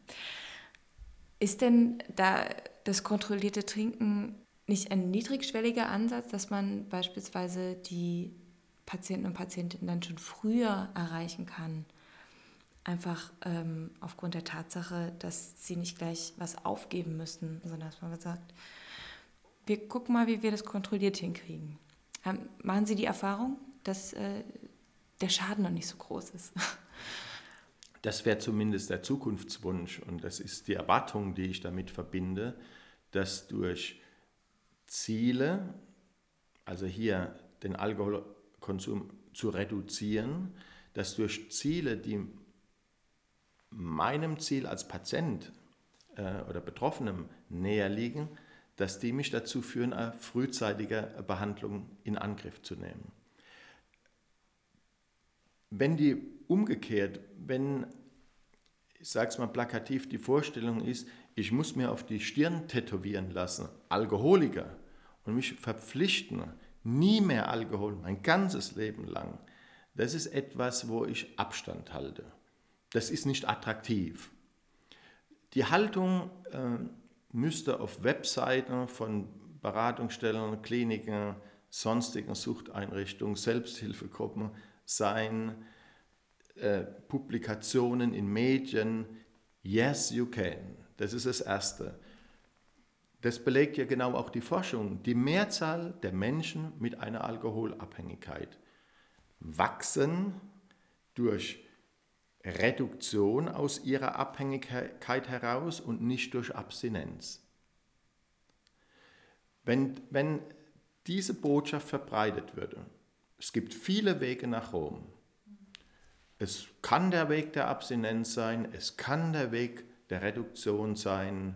A: Ist denn da das kontrollierte Trinken nicht ein niedrigschwelliger Ansatz, dass man beispielsweise die Patienten und Patientinnen dann schon früher erreichen kann? Einfach ähm, aufgrund der Tatsache, dass sie nicht gleich was aufgeben müssen, sondern dass man sagt, wir gucken mal, wie wir das kontrolliert hinkriegen. Ähm, machen Sie die Erfahrung, dass äh, der Schaden noch nicht so groß ist?
B: Das wäre zumindest der Zukunftswunsch und das ist die Erwartung, die ich damit verbinde, dass durch Ziele, also hier den Alkoholkonsum zu reduzieren, dass durch Ziele, die meinem Ziel als Patient äh, oder Betroffenem näher liegen, dass die mich dazu führen, eine frühzeitige Behandlung in Angriff zu nehmen. Wenn die umgekehrt, wenn, ich sage es mal plakativ, die Vorstellung ist, ich muss mir auf die Stirn tätowieren lassen, Alkoholiker, und mich verpflichten, nie mehr Alkohol, mein ganzes Leben lang, das ist etwas, wo ich Abstand halte. Das ist nicht attraktiv. Die Haltung äh, müsste auf Webseiten von Beratungsstellen, Kliniken, sonstigen Suchteinrichtungen, Selbsthilfegruppen sein, äh, Publikationen in Medien. Yes, you can. Das ist das Erste. Das belegt ja genau auch die Forschung. Die Mehrzahl der Menschen mit einer Alkoholabhängigkeit wachsen durch Reduktion aus ihrer Abhängigkeit heraus und nicht durch Abstinenz. Wenn, wenn diese Botschaft verbreitet würde, es gibt viele Wege nach Rom. Es kann der Weg der Abstinenz sein, es kann der Weg der Reduktion sein.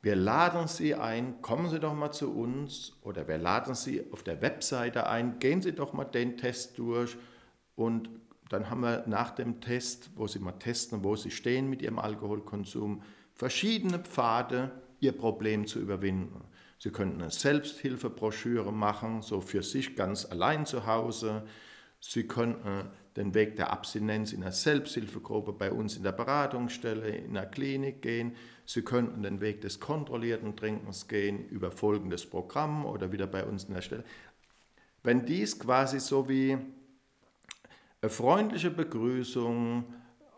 B: Wir laden Sie ein, kommen Sie doch mal zu uns oder wir laden Sie auf der Webseite ein, gehen Sie doch mal den Test durch und dann haben wir nach dem Test, wo Sie mal testen, wo Sie stehen mit Ihrem Alkoholkonsum, verschiedene Pfade, Ihr Problem zu überwinden. Sie könnten eine Selbsthilfebroschüre machen, so für sich ganz allein zu Hause. Sie könnten den Weg der Abstinenz in einer Selbsthilfegruppe bei uns in der Beratungsstelle, in der Klinik gehen. Sie könnten den Weg des kontrollierten Trinkens gehen über folgendes Programm oder wieder bei uns in der Stelle. Wenn dies quasi so wie eine freundliche Begrüßung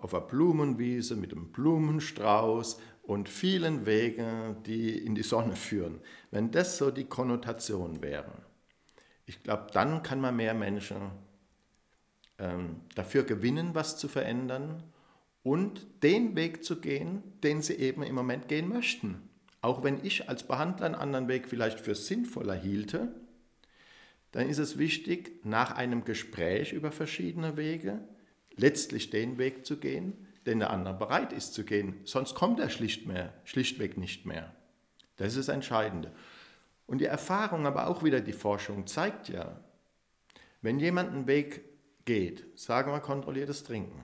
B: auf einer Blumenwiese mit einem Blumenstrauß und vielen Wegen, die in die Sonne führen. Wenn das so die Konnotation wäre, ich glaube, dann kann man mehr Menschen dafür gewinnen, was zu verändern und den Weg zu gehen, den sie eben im Moment gehen möchten. Auch wenn ich als Behandler einen anderen Weg vielleicht für sinnvoller hielte, dann ist es wichtig, nach einem Gespräch über verschiedene Wege letztlich den Weg zu gehen, den der andere bereit ist zu gehen. Sonst kommt er schlicht mehr, schlichtweg nicht mehr. Das ist das Entscheidende. Und die Erfahrung, aber auch wieder die Forschung zeigt ja, wenn jemand einen Weg geht, sagen wir kontrolliertes Trinken,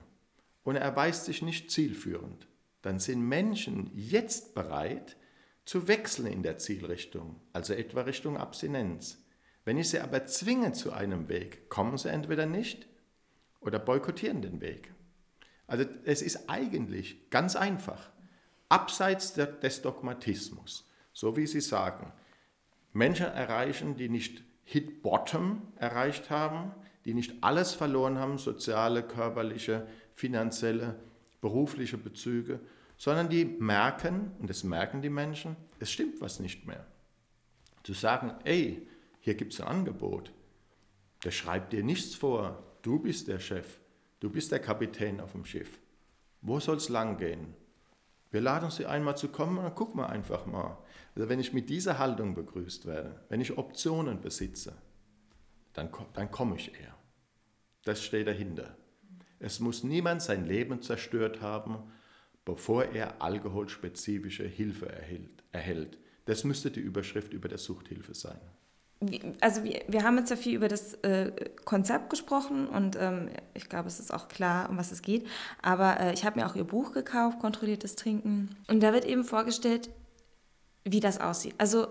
B: und er erweist sich nicht zielführend, dann sind Menschen jetzt bereit zu wechseln in der Zielrichtung, also etwa Richtung Abstinenz. Wenn ich sie aber zwinge zu einem Weg, kommen sie entweder nicht oder boykottieren den Weg. Also es ist eigentlich ganz einfach, abseits des Dogmatismus, so wie Sie sagen, Menschen erreichen, die nicht Hit Bottom erreicht haben, die nicht alles verloren haben, soziale, körperliche, finanzielle berufliche Bezüge, sondern die merken, und das merken die Menschen, es stimmt was nicht mehr. Zu sagen, ey, hier gibt es ein Angebot, der schreibt dir nichts vor, du bist der Chef, du bist der Kapitän auf dem Schiff. Wo soll es lang gehen? Wir laden Sie einmal zu kommen und dann gucken wir einfach mal. Also wenn ich mit dieser Haltung begrüßt werde, wenn ich Optionen besitze, dann, dann komme ich eher. Das steht dahinter. Es muss niemand sein Leben zerstört haben, bevor er alkoholspezifische Hilfe erhält. Das müsste die Überschrift über der Suchthilfe sein.
A: Also wir, wir haben jetzt ja viel über das äh, Konzept gesprochen und ähm, ich glaube, es ist auch klar, um was es geht. Aber äh, ich habe mir auch Ihr Buch gekauft, Kontrolliertes Trinken. Und da wird eben vorgestellt, wie das aussieht. Also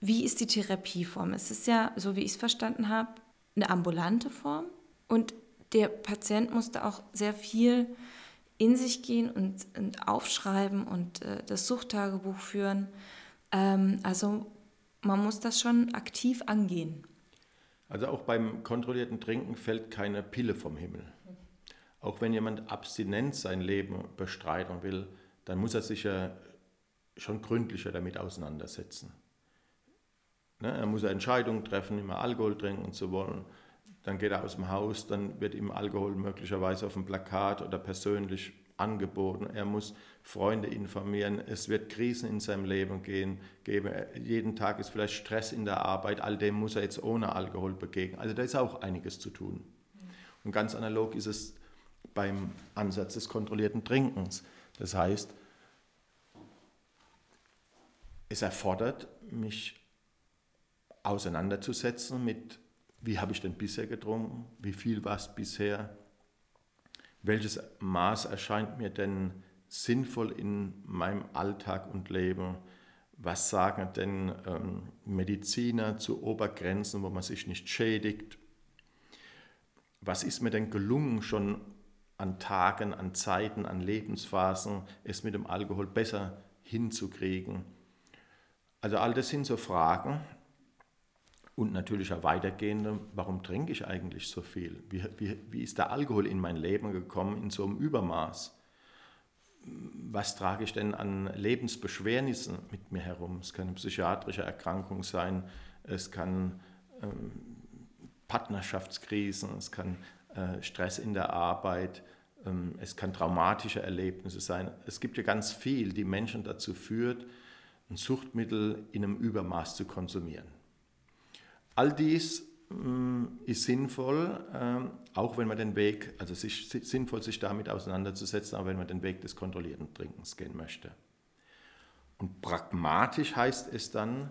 A: wie ist die Therapieform? Es ist ja, so wie ich es verstanden habe, eine ambulante Form. Und der Patient musste auch sehr viel in sich gehen und, und aufschreiben und äh, das Suchttagebuch führen. Ähm, also man muss das schon aktiv angehen.
B: Also auch beim kontrollierten Trinken fällt keine Pille vom Himmel. Auch wenn jemand abstinent sein Leben bestreiten will, dann muss er sich ja schon gründlicher damit auseinandersetzen. Ne? Er muss Entscheidungen treffen, immer Alkohol trinken zu wollen. Dann geht er aus dem Haus, dann wird ihm Alkohol möglicherweise auf dem Plakat oder persönlich angeboten. Er muss Freunde informieren. Es wird Krisen in seinem Leben gehen, geben. Jeden Tag ist vielleicht Stress in der Arbeit. All dem muss er jetzt ohne Alkohol begegnen. Also da ist auch einiges zu tun. Und ganz analog ist es beim Ansatz des kontrollierten Trinkens. Das heißt, es erfordert, mich auseinanderzusetzen mit, wie habe ich denn bisher getrunken, wie viel war es bisher, welches Maß erscheint mir denn sinnvoll in meinem Alltag und Leben, was sagen denn ähm, Mediziner zu Obergrenzen, wo man sich nicht schädigt, was ist mir denn gelungen schon an Tagen, an Zeiten, an Lebensphasen, es mit dem Alkohol besser hinzukriegen. Also all das sind so Fragen, und natürlich auch weitergehende, warum trinke ich eigentlich so viel? Wie, wie, wie ist der Alkohol in mein Leben gekommen in so einem Übermaß? Was trage ich denn an Lebensbeschwernissen mit mir herum? Es kann eine psychiatrische Erkrankung sein, es kann ähm, Partnerschaftskrisen, es kann äh, Stress in der Arbeit, ähm, es kann traumatische Erlebnisse sein. Es gibt ja ganz viel, die Menschen dazu führt, ein Suchtmittel in einem Übermaß zu konsumieren. All dies mm, ist sinnvoll, ähm, auch wenn man den Weg, also sich, sinnvoll sich damit auseinanderzusetzen, auch wenn man den Weg des kontrollierten Trinkens gehen möchte. Und pragmatisch heißt es dann,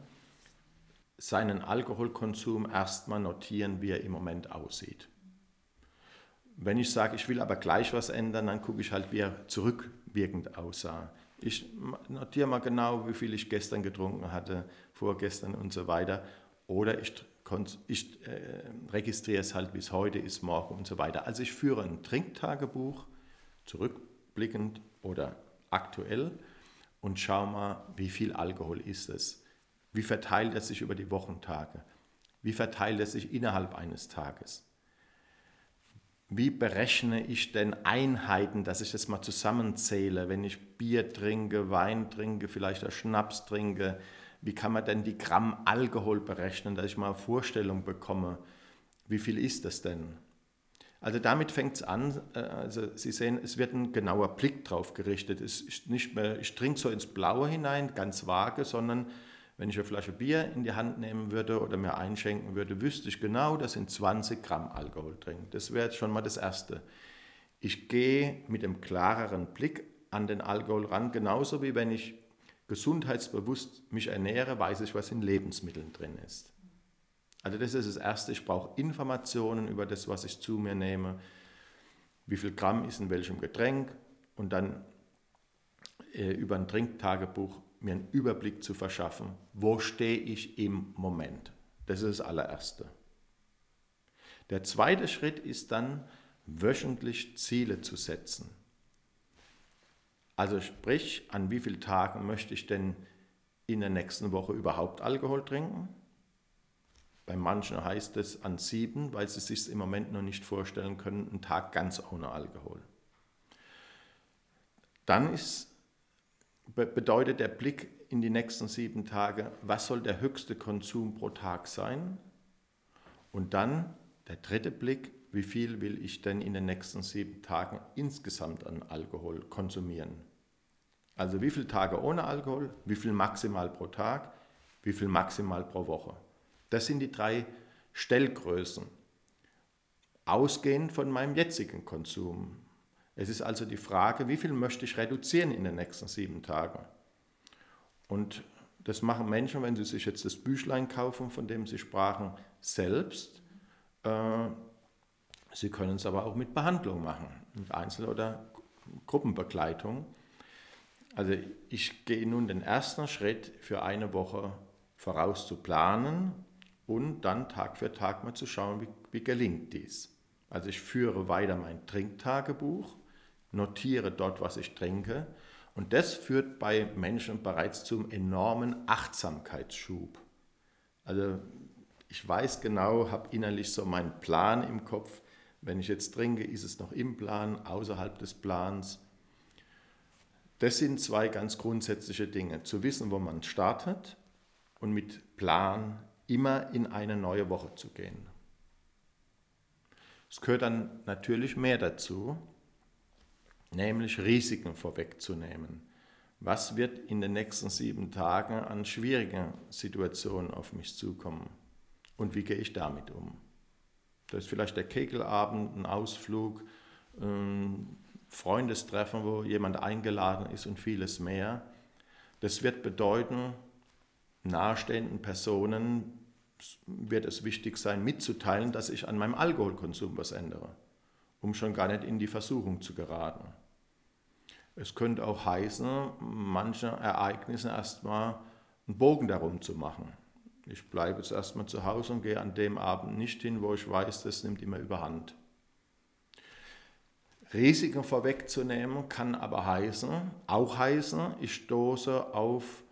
B: seinen Alkoholkonsum erstmal notieren, wie er im Moment aussieht. Wenn ich sage, ich will aber gleich was ändern, dann gucke ich halt, wie er zurückwirkend aussah. Ich notiere mal genau, wie viel ich gestern getrunken hatte, vorgestern und so weiter. Oder ich ich äh, registriere es halt, es heute ist, morgen und so weiter. Also ich führe ein Trinktagebuch, zurückblickend oder aktuell, und schaue mal, wie viel Alkohol ist es. Wie verteilt es sich über die Wochentage? Wie verteilt es sich innerhalb eines Tages? Wie berechne ich denn Einheiten, dass ich das mal zusammenzähle, wenn ich Bier trinke, Wein trinke, vielleicht auch Schnaps trinke, wie kann man denn die Gramm Alkohol berechnen, dass ich mal eine Vorstellung bekomme, wie viel ist das denn? Also damit fängt es an, äh, also Sie sehen, es wird ein genauer Blick drauf gerichtet. Es ist nicht mehr, ich trinke so ins Blaue hinein, ganz vage, sondern wenn ich eine Flasche Bier in die Hand nehmen würde oder mir einschenken würde, wüsste ich genau, das sind 20 Gramm Alkohol drin. Das wäre schon mal das Erste. Ich gehe mit einem klareren Blick an den Alkohol ran, genauso wie wenn ich gesundheitsbewusst mich ernähre, weiß ich, was in Lebensmitteln drin ist. Also das ist das Erste, ich brauche Informationen über das, was ich zu mir nehme, wie viel Gramm ist in welchem Getränk und dann äh, über ein Trinktagebuch mir einen Überblick zu verschaffen, wo stehe ich im Moment. Das ist das allererste. Der zweite Schritt ist dann, wöchentlich Ziele zu setzen. Also sprich, an wie vielen Tagen möchte ich denn in der nächsten Woche überhaupt Alkohol trinken? Bei manchen heißt es an sieben, weil sie sich im Moment noch nicht vorstellen können, einen Tag ganz ohne Alkohol. Dann ist, bedeutet der Blick in die nächsten sieben Tage, was soll der höchste Konsum pro Tag sein? Und dann der dritte Blick, wie viel will ich denn in den nächsten sieben Tagen insgesamt an Alkohol konsumieren? Also wie viele Tage ohne Alkohol, wie viel maximal pro Tag, wie viel maximal pro Woche. Das sind die drei Stellgrößen, ausgehend von meinem jetzigen Konsum. Es ist also die Frage, wie viel möchte ich reduzieren in den nächsten sieben Tagen. Und das machen Menschen, wenn sie sich jetzt das Büchlein kaufen, von dem sie sprachen, selbst. Äh, sie können es aber auch mit Behandlung machen, mit Einzel- oder Gruppenbegleitung. Also ich gehe nun den ersten Schritt für eine Woche voraus zu planen und dann Tag für Tag mal zu schauen, wie, wie gelingt dies. Also ich führe weiter mein Trinktagebuch, notiere dort, was ich trinke und das führt bei Menschen bereits zum enormen Achtsamkeitsschub. Also ich weiß genau, habe innerlich so meinen Plan im Kopf. Wenn ich jetzt trinke, ist es noch im Plan, außerhalb des Plans. Das sind zwei ganz grundsätzliche Dinge. Zu wissen, wo man startet und mit Plan immer in eine neue Woche zu gehen. Es gehört dann natürlich mehr dazu, nämlich Risiken vorwegzunehmen. Was wird in den nächsten sieben Tagen an schwierigen Situationen auf mich zukommen und wie gehe ich damit um? Das ist vielleicht der Kegelabend, ein Ausflug, ein Freundestreffen, wo jemand eingeladen ist und vieles mehr. Das wird bedeuten, nahestehenden Personen wird es wichtig sein, mitzuteilen, dass ich an meinem Alkoholkonsum was ändere, um schon gar nicht in die Versuchung zu geraten. Es könnte auch heißen, manche Ereignisse erstmal einen Bogen darum zu machen. Ich bleibe jetzt erstmal zu Hause und gehe an dem Abend nicht hin, wo ich weiß, das nimmt immer überhand. Risiken vorwegzunehmen kann aber heißen, auch heißen, ich stoße auf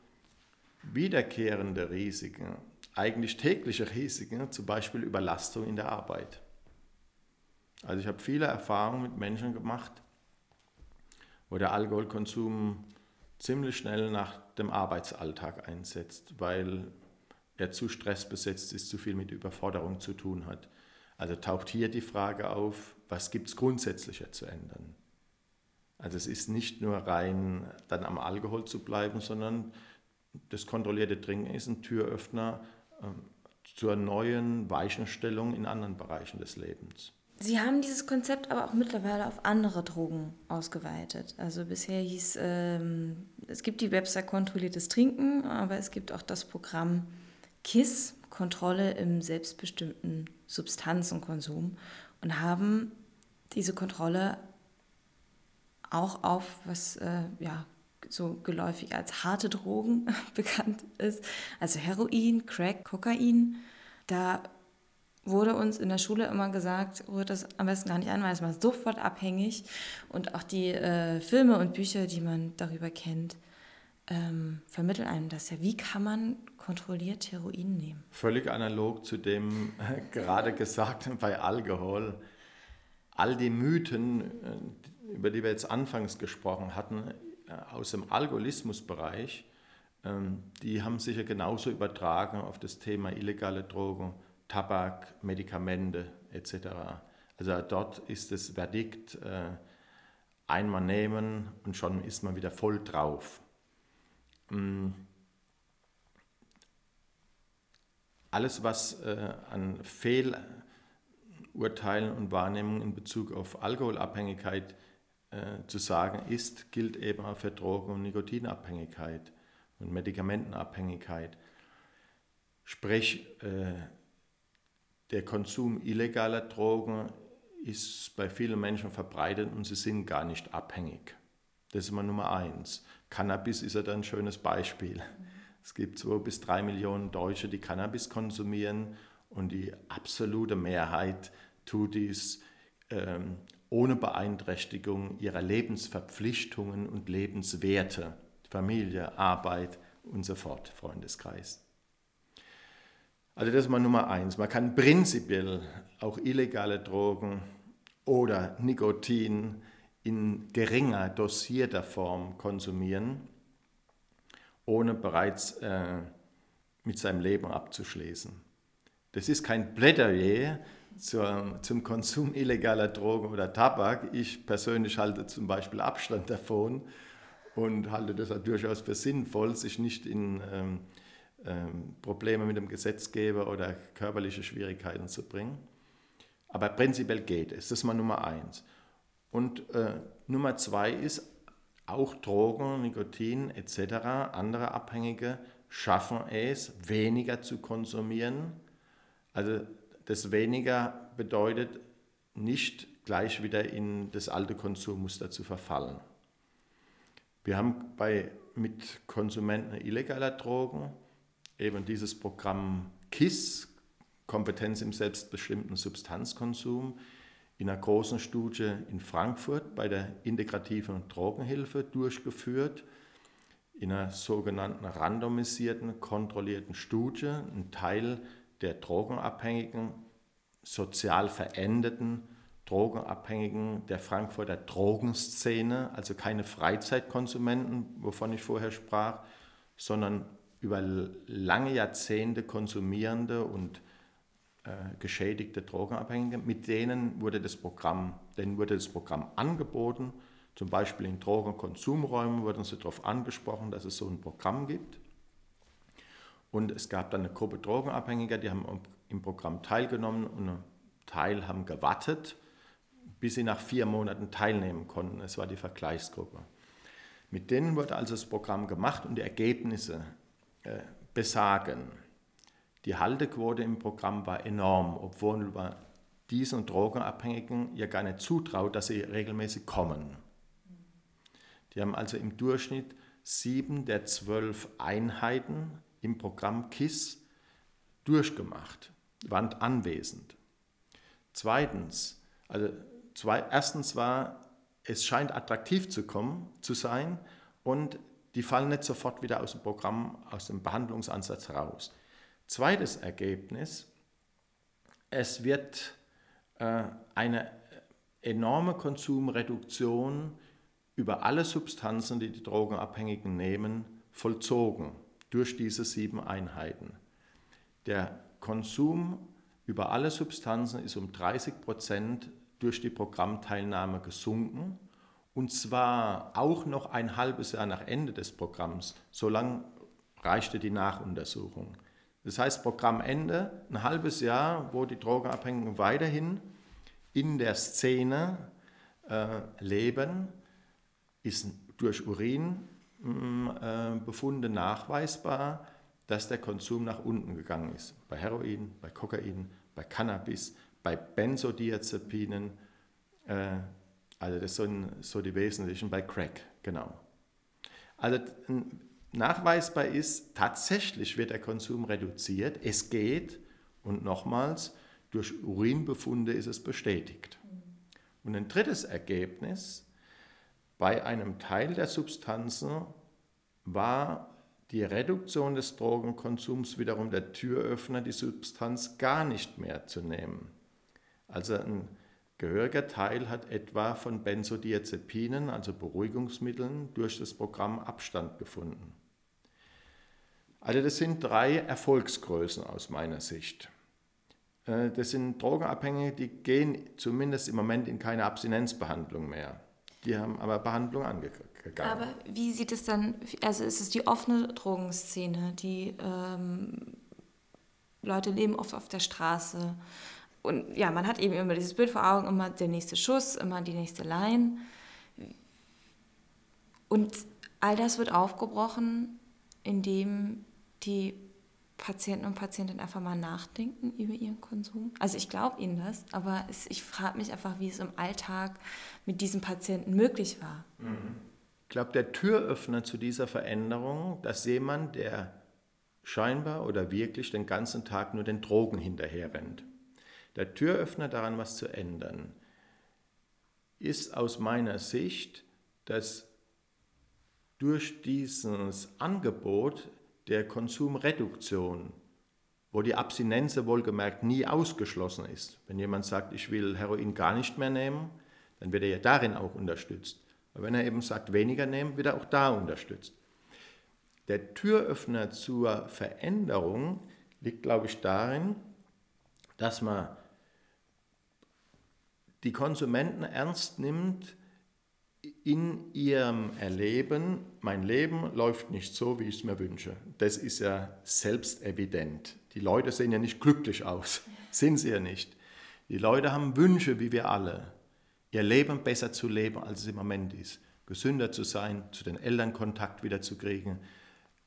B: wiederkehrende Risiken, eigentlich tägliche Risiken, zum Beispiel Überlastung in der Arbeit. Also ich habe viele Erfahrungen mit Menschen gemacht, wo der Alkoholkonsum ziemlich schnell nach dem Arbeitsalltag einsetzt, weil er zu stressbesetzt ist, zu viel mit Überforderung zu tun hat. Also taucht hier die Frage auf, was gibt es grundsätzlicher zu ändern? Also es ist nicht nur rein dann am Alkohol zu bleiben, sondern das kontrollierte Trinken ist ein Türöffner ähm, zur neuen Weichenstellung in anderen Bereichen des Lebens.
A: Sie haben dieses Konzept aber auch mittlerweile auf andere Drogen ausgeweitet. Also bisher hieß, ähm, es gibt die Website kontrolliertes Trinken, aber es gibt auch das Programm KISS, Kontrolle im selbstbestimmten Substanzenkonsum, und haben diese Kontrolle auch auf, was äh, ja, so geläufig als harte Drogen bekannt ist, also Heroin, Crack, Kokain. Da wurde uns in der Schule immer gesagt, rührt das am besten gar nicht an, weil es macht sofort abhängig. Und auch die äh, Filme und Bücher, die man darüber kennt, ähm, vermitteln einem das ja. Wie kann man kontrolliert Heroin nehmen?
B: Völlig analog zu dem gerade Gesagten bei Alkohol. All die Mythen, äh, über die wir jetzt anfangs gesprochen hatten, äh, aus dem Alkoholismusbereich, ähm, die haben sich ja genauso übertragen auf das Thema illegale Drogen Tabak, Medikamente etc. Also dort ist das Verdikt äh, einmal nehmen und schon ist man wieder voll drauf. Mm. Alles, was an Fehlurteilen und Wahrnehmungen in Bezug auf Alkoholabhängigkeit äh, zu sagen ist, gilt eben auch für Drogen- und Nikotinabhängigkeit und Medikamentenabhängigkeit. Sprich, äh, der Konsum illegaler Drogen ist bei vielen Menschen verbreitet und sie sind gar nicht abhängig. Das ist immer Nummer eins. Cannabis ist ja dann ein schönes Beispiel. Es gibt zwei bis drei Millionen Deutsche, die Cannabis konsumieren und die absolute Mehrheit tut dies ähm, ohne Beeinträchtigung ihrer Lebensverpflichtungen und Lebenswerte, Familie, Arbeit und so fort, Freundeskreis. Also das ist mal Nummer eins. Man kann prinzipiell auch illegale Drogen oder Nikotin in geringer, dosierter Form konsumieren, ohne bereits äh, mit seinem Leben abzuschließen. Das ist kein Plädoyer zur, zum Konsum illegaler Drogen oder Tabak. Ich persönlich halte zum Beispiel Abstand davon und halte das auch durchaus für sinnvoll, sich nicht in ähm, ähm, Probleme mit dem Gesetzgeber oder körperliche Schwierigkeiten zu bringen. Aber prinzipiell geht es. Das ist mal Nummer eins. Und äh, Nummer zwei ist, auch Drogen, Nikotin etc., andere Abhängige schaffen es, weniger zu konsumieren. Also das weniger bedeutet nicht gleich wieder in das alte Konsummuster zu verfallen. Wir haben bei, mit Konsumenten illegaler Drogen eben dieses Programm KISS, Kompetenz im selbstbestimmten Substanzkonsum, in einer großen Studie in Frankfurt bei der integrativen Drogenhilfe durchgeführt, in einer sogenannten randomisierten, kontrollierten Studie. Ein Teil der Drogenabhängigen, sozial verendeten Drogenabhängigen der Frankfurter Drogenszene, also keine Freizeitkonsumenten, wovon ich vorher sprach, sondern über lange Jahrzehnte konsumierende und äh, geschädigte Drogenabhängige, mit denen wurde das Programm, denen wurde das Programm angeboten. Zum Beispiel in Drogenkonsumräumen wurden sie darauf angesprochen, dass es so ein Programm gibt. Und es gab dann eine Gruppe Drogenabhängiger, die haben im Programm teilgenommen und ein Teil haben gewartet, bis sie nach vier Monaten teilnehmen konnten. Es war die Vergleichsgruppe. Mit denen wurde also das Programm gemacht und die Ergebnisse äh, besagen. Die Haltequote im Programm war enorm, obwohl man diesen Drogenabhängigen ja gar nicht zutraut, dass sie regelmäßig kommen. Die haben also im Durchschnitt sieben der zwölf Einheiten im Programm KISS durchgemacht, waren anwesend. Zweitens, also zwei, erstens war, es scheint attraktiv zu kommen, zu sein und die fallen nicht sofort wieder aus dem Programm, aus dem Behandlungsansatz raus. Zweites Ergebnis, es wird äh, eine enorme Konsumreduktion über alle Substanzen, die die Drogenabhängigen nehmen, vollzogen durch diese sieben Einheiten. Der Konsum über alle Substanzen ist um 30 Prozent durch die Programmteilnahme gesunken und zwar auch noch ein halbes Jahr nach Ende des Programms. So lang reichte die Nachuntersuchung. Das heißt, Programmende, ein halbes Jahr, wo die Drogenabhängigen weiterhin in der Szene äh, leben, ist durch Urin Befunde nachweisbar, dass der Konsum nach unten gegangen ist. Bei Heroin, bei Kokain, bei Cannabis, bei Benzodiazepinen, äh, also das sind so die wesentlichen, bei Crack, genau. Also nachweisbar ist, tatsächlich wird der Konsum reduziert, es geht und nochmals, durch Urinbefunde ist es bestätigt. Und ein drittes Ergebnis, bei einem Teil der Substanzen war die Reduktion des Drogenkonsums wiederum der Türöffner, die Substanz gar nicht mehr zu nehmen. Also ein gehöriger Teil hat etwa von Benzodiazepinen, also Beruhigungsmitteln, durch das Programm Abstand gefunden. Also das sind drei Erfolgsgrößen aus meiner Sicht. Äh, das sind Drogenabhängige, die gehen zumindest im Moment in keine Abstinenzbehandlung mehr. Die haben aber Behandlung angegangen.
A: Aber wie sieht es dann, also ist es die offene Drogenszene, die ähm, Leute leben oft auf der Straße und ja, man hat eben immer dieses Bild vor Augen, immer der nächste Schuss, immer die nächste Line und all das wird aufgebrochen, indem die Patienten und Patientinnen einfach mal nachdenken über ihren Konsum. Also ich glaube ihnen das, aber es, ich frage mich einfach, wie es im Alltag mit diesen Patienten möglich war.
B: Ich glaube, der Türöffner zu dieser Veränderung, dass jemand, der scheinbar oder wirklich den ganzen Tag nur den Drogen hinterherrennt, der Türöffner daran was zu ändern, ist aus meiner Sicht, dass durch dieses Angebot der Konsumreduktion, wo die Abstinenz wohlgemerkt nie ausgeschlossen ist. Wenn jemand sagt, ich will Heroin gar nicht mehr nehmen, dann wird er ja darin auch unterstützt. Aber wenn er eben sagt, weniger nehmen, wird er auch da unterstützt. Der Türöffner zur Veränderung liegt, glaube ich, darin, dass man die Konsumenten ernst nimmt in ihrem Erleben, mein Leben läuft nicht so, wie ich es mir wünsche. Das ist ja selbstevident. Die Leute sehen ja nicht glücklich aus, sind sie ja nicht. Die Leute haben Wünsche, wie wir alle, ihr Leben besser zu leben, als es im Moment ist, gesünder zu sein, zu den Eltern Kontakt wieder zu kriegen,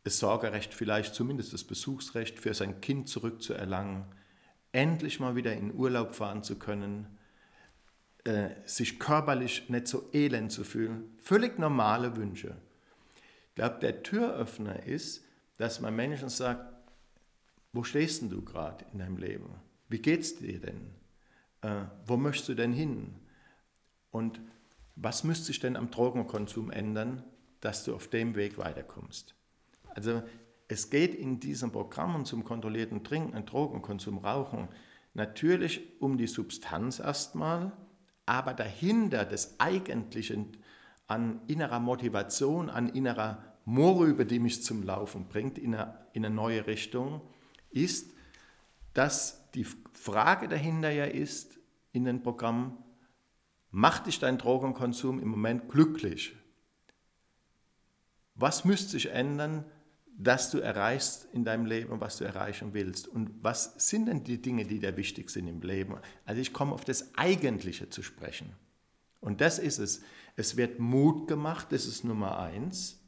B: das Sorgerecht vielleicht, zumindest das Besuchsrecht für sein Kind zurückzuerlangen, endlich mal wieder in Urlaub fahren zu können, äh, sich körperlich nicht so elend zu fühlen. Völlig normale Wünsche. Glaube, der Türöffner ist, dass man Menschen sagt, wo stehst denn du gerade in deinem Leben? Wie geht's dir denn? Äh, wo möchtest du denn hin? Und was müsste sich denn am Drogenkonsum ändern, dass du auf dem Weg weiterkommst? Also es geht in diesen Programmen zum kontrollierten Trinken, Drogenkonsum, Rauchen natürlich um die Substanz erstmal, aber dahinter das Eigentliche an innerer Motivation, an innerer Mohrrübe, die mich zum Laufen bringt, in eine, in eine neue Richtung, ist, dass die Frage dahinter ja ist in den Programmen, macht dich dein Drogenkonsum im Moment glücklich? Was müsste sich ändern, dass du erreichst in deinem Leben, was du erreichen willst. Und was sind denn die Dinge, die dir wichtig sind im Leben? Also ich komme auf das Eigentliche zu sprechen. Und das ist es. Es wird Mut gemacht, das ist Nummer eins.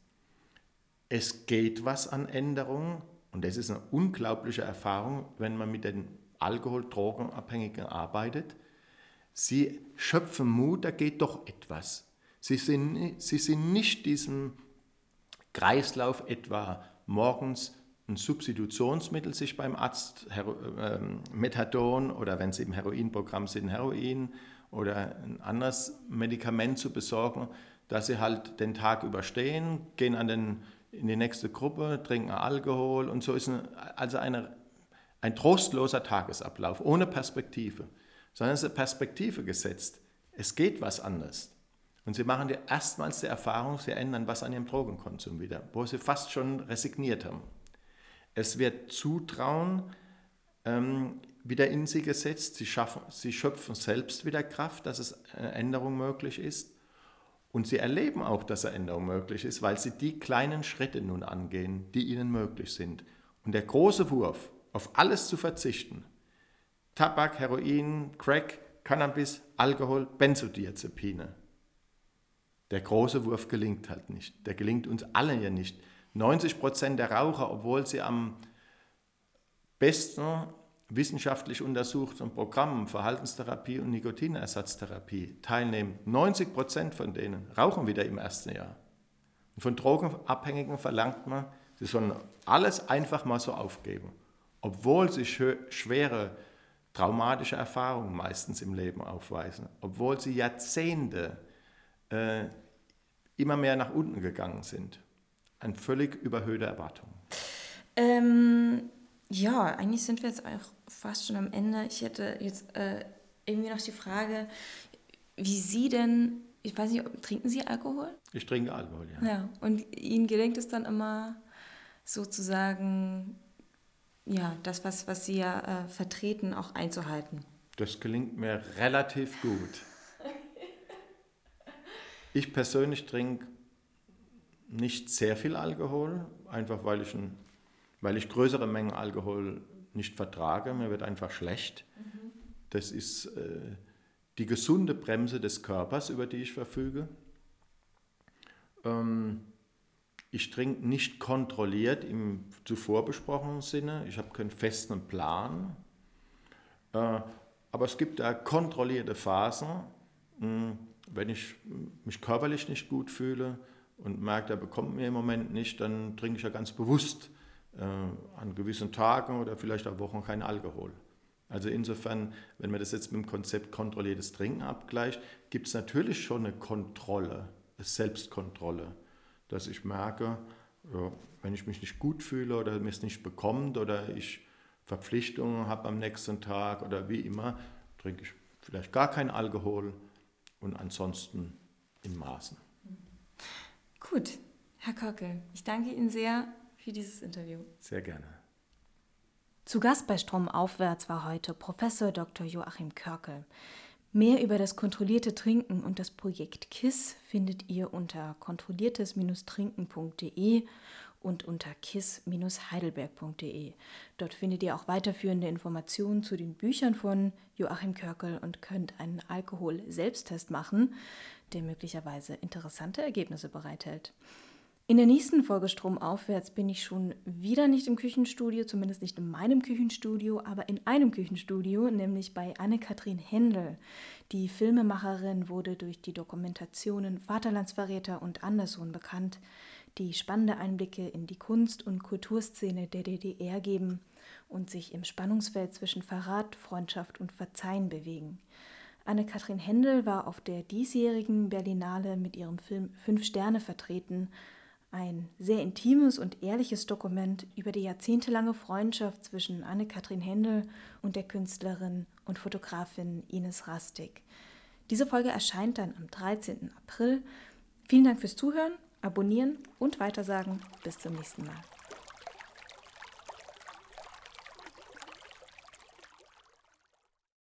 B: Es geht was an Änderungen. Und das ist eine unglaubliche Erfahrung, wenn man mit den Alkohol-Drogenabhängigen arbeitet. Sie schöpfen Mut, da geht doch etwas. Sie sind, sie sind nicht diesem Kreislauf etwa morgens ein Substitutionsmittel sich beim Arzt, Hero, äh, Methadon oder wenn sie im Heroinprogramm sind, Heroin oder ein anderes Medikament zu besorgen, dass sie halt den Tag überstehen, gehen an den, in die nächste Gruppe, trinken Alkohol und so ist eine, also eine, ein trostloser Tagesablauf ohne Perspektive, sondern es ist Perspektive gesetzt. Es geht was anders. Und sie machen erstmals die Erfahrung, sie ändern was an ihrem Drogenkonsum wieder, wo sie fast schon resigniert haben. Es wird Zutrauen ähm, wieder in sie gesetzt, sie, schaffen, sie schöpfen selbst wieder Kraft, dass es eine Änderung möglich ist. Und sie erleben auch, dass eine Änderung möglich ist, weil sie die kleinen Schritte nun angehen, die ihnen möglich sind. Und der große Wurf, auf alles zu verzichten, Tabak, Heroin, Crack, Cannabis, Alkohol, Benzodiazepine, der große Wurf gelingt halt nicht. Der gelingt uns allen ja nicht. 90 Prozent der Raucher, obwohl sie am besten wissenschaftlich untersuchten Programmen Verhaltenstherapie und Nikotinersatztherapie teilnehmen, 90 Prozent von denen rauchen wieder im ersten Jahr. Und von Drogenabhängigen verlangt man, sie sollen alles einfach mal so aufgeben, obwohl sie schwere traumatische Erfahrungen meistens im Leben aufweisen, obwohl sie Jahrzehnte äh, immer mehr nach unten gegangen sind. Eine völlig überhöhte Erwartung.
A: Ähm, ja, eigentlich sind wir jetzt auch fast schon am Ende. Ich hätte jetzt äh, irgendwie noch die Frage, wie Sie denn, ich weiß nicht, trinken Sie Alkohol?
B: Ich trinke Alkohol, ja.
A: Ja, und Ihnen gelingt es dann immer sozusagen, ja, das, was, was Sie ja äh, vertreten, auch einzuhalten?
B: Das gelingt mir relativ gut. Ich persönlich trinke nicht sehr viel Alkohol, einfach weil ich, ein, weil ich größere Mengen Alkohol nicht vertrage. Mir wird einfach schlecht. Das ist äh, die gesunde Bremse des Körpers, über die ich verfüge. Ähm, ich trinke nicht kontrolliert im zuvor besprochenen Sinne. Ich habe keinen festen Plan. Äh, aber es gibt da kontrollierte Phasen. Mh, hm, wenn ich mich körperlich nicht gut fühle und merke, der bekommt mir im Moment nicht, dann trinke ich ja ganz bewusst an gewissen Tagen oder vielleicht auch Wochen keinen Alkohol. Also insofern, wenn man das jetzt mit dem Konzept kontrolliertes Trinken abgleicht, gibt es natürlich schon eine Kontrolle, eine Selbstkontrolle, dass ich merke, wenn ich mich nicht gut fühle oder mir es nicht bekommt oder ich Verpflichtungen habe am nächsten Tag oder wie immer, trinke ich vielleicht gar keinen Alkohol und ansonsten in Maßen.
A: Gut, Herr Kockel, ich danke Ihnen sehr für dieses Interview.
B: Sehr gerne.
A: Zu Gast bei Stromaufwärts war heute Professor Dr. Joachim Körkel. Mehr über das kontrollierte Trinken und das Projekt KISS findet ihr unter kontrolliertes-trinken.de und unter kiss-heidelberg.de. Dort findet ihr auch weiterführende Informationen zu den Büchern von Joachim Körkel und könnt einen Alkohol-Selbsttest machen, der möglicherweise interessante Ergebnisse bereithält. In der nächsten Folge Stromaufwärts bin ich schon wieder nicht im Küchenstudio, zumindest nicht in meinem Küchenstudio, aber in einem Küchenstudio, nämlich bei Anne-Kathrin Händel. Die Filmemacherin wurde durch die Dokumentationen Vaterlandsverräter und Anderssohn bekannt die spannende Einblicke in die Kunst- und Kulturszene der DDR geben und sich im Spannungsfeld zwischen Verrat, Freundschaft und Verzeihen bewegen. Anne-Kathrin Händel war auf der diesjährigen Berlinale mit ihrem Film Fünf Sterne vertreten. Ein sehr intimes und ehrliches Dokument über die jahrzehntelange Freundschaft zwischen Anne-Kathrin Händel und der Künstlerin und Fotografin Ines Rastig. Diese Folge erscheint dann am 13. April. Vielen Dank fürs Zuhören abonnieren und weitersagen. Bis zum nächsten Mal.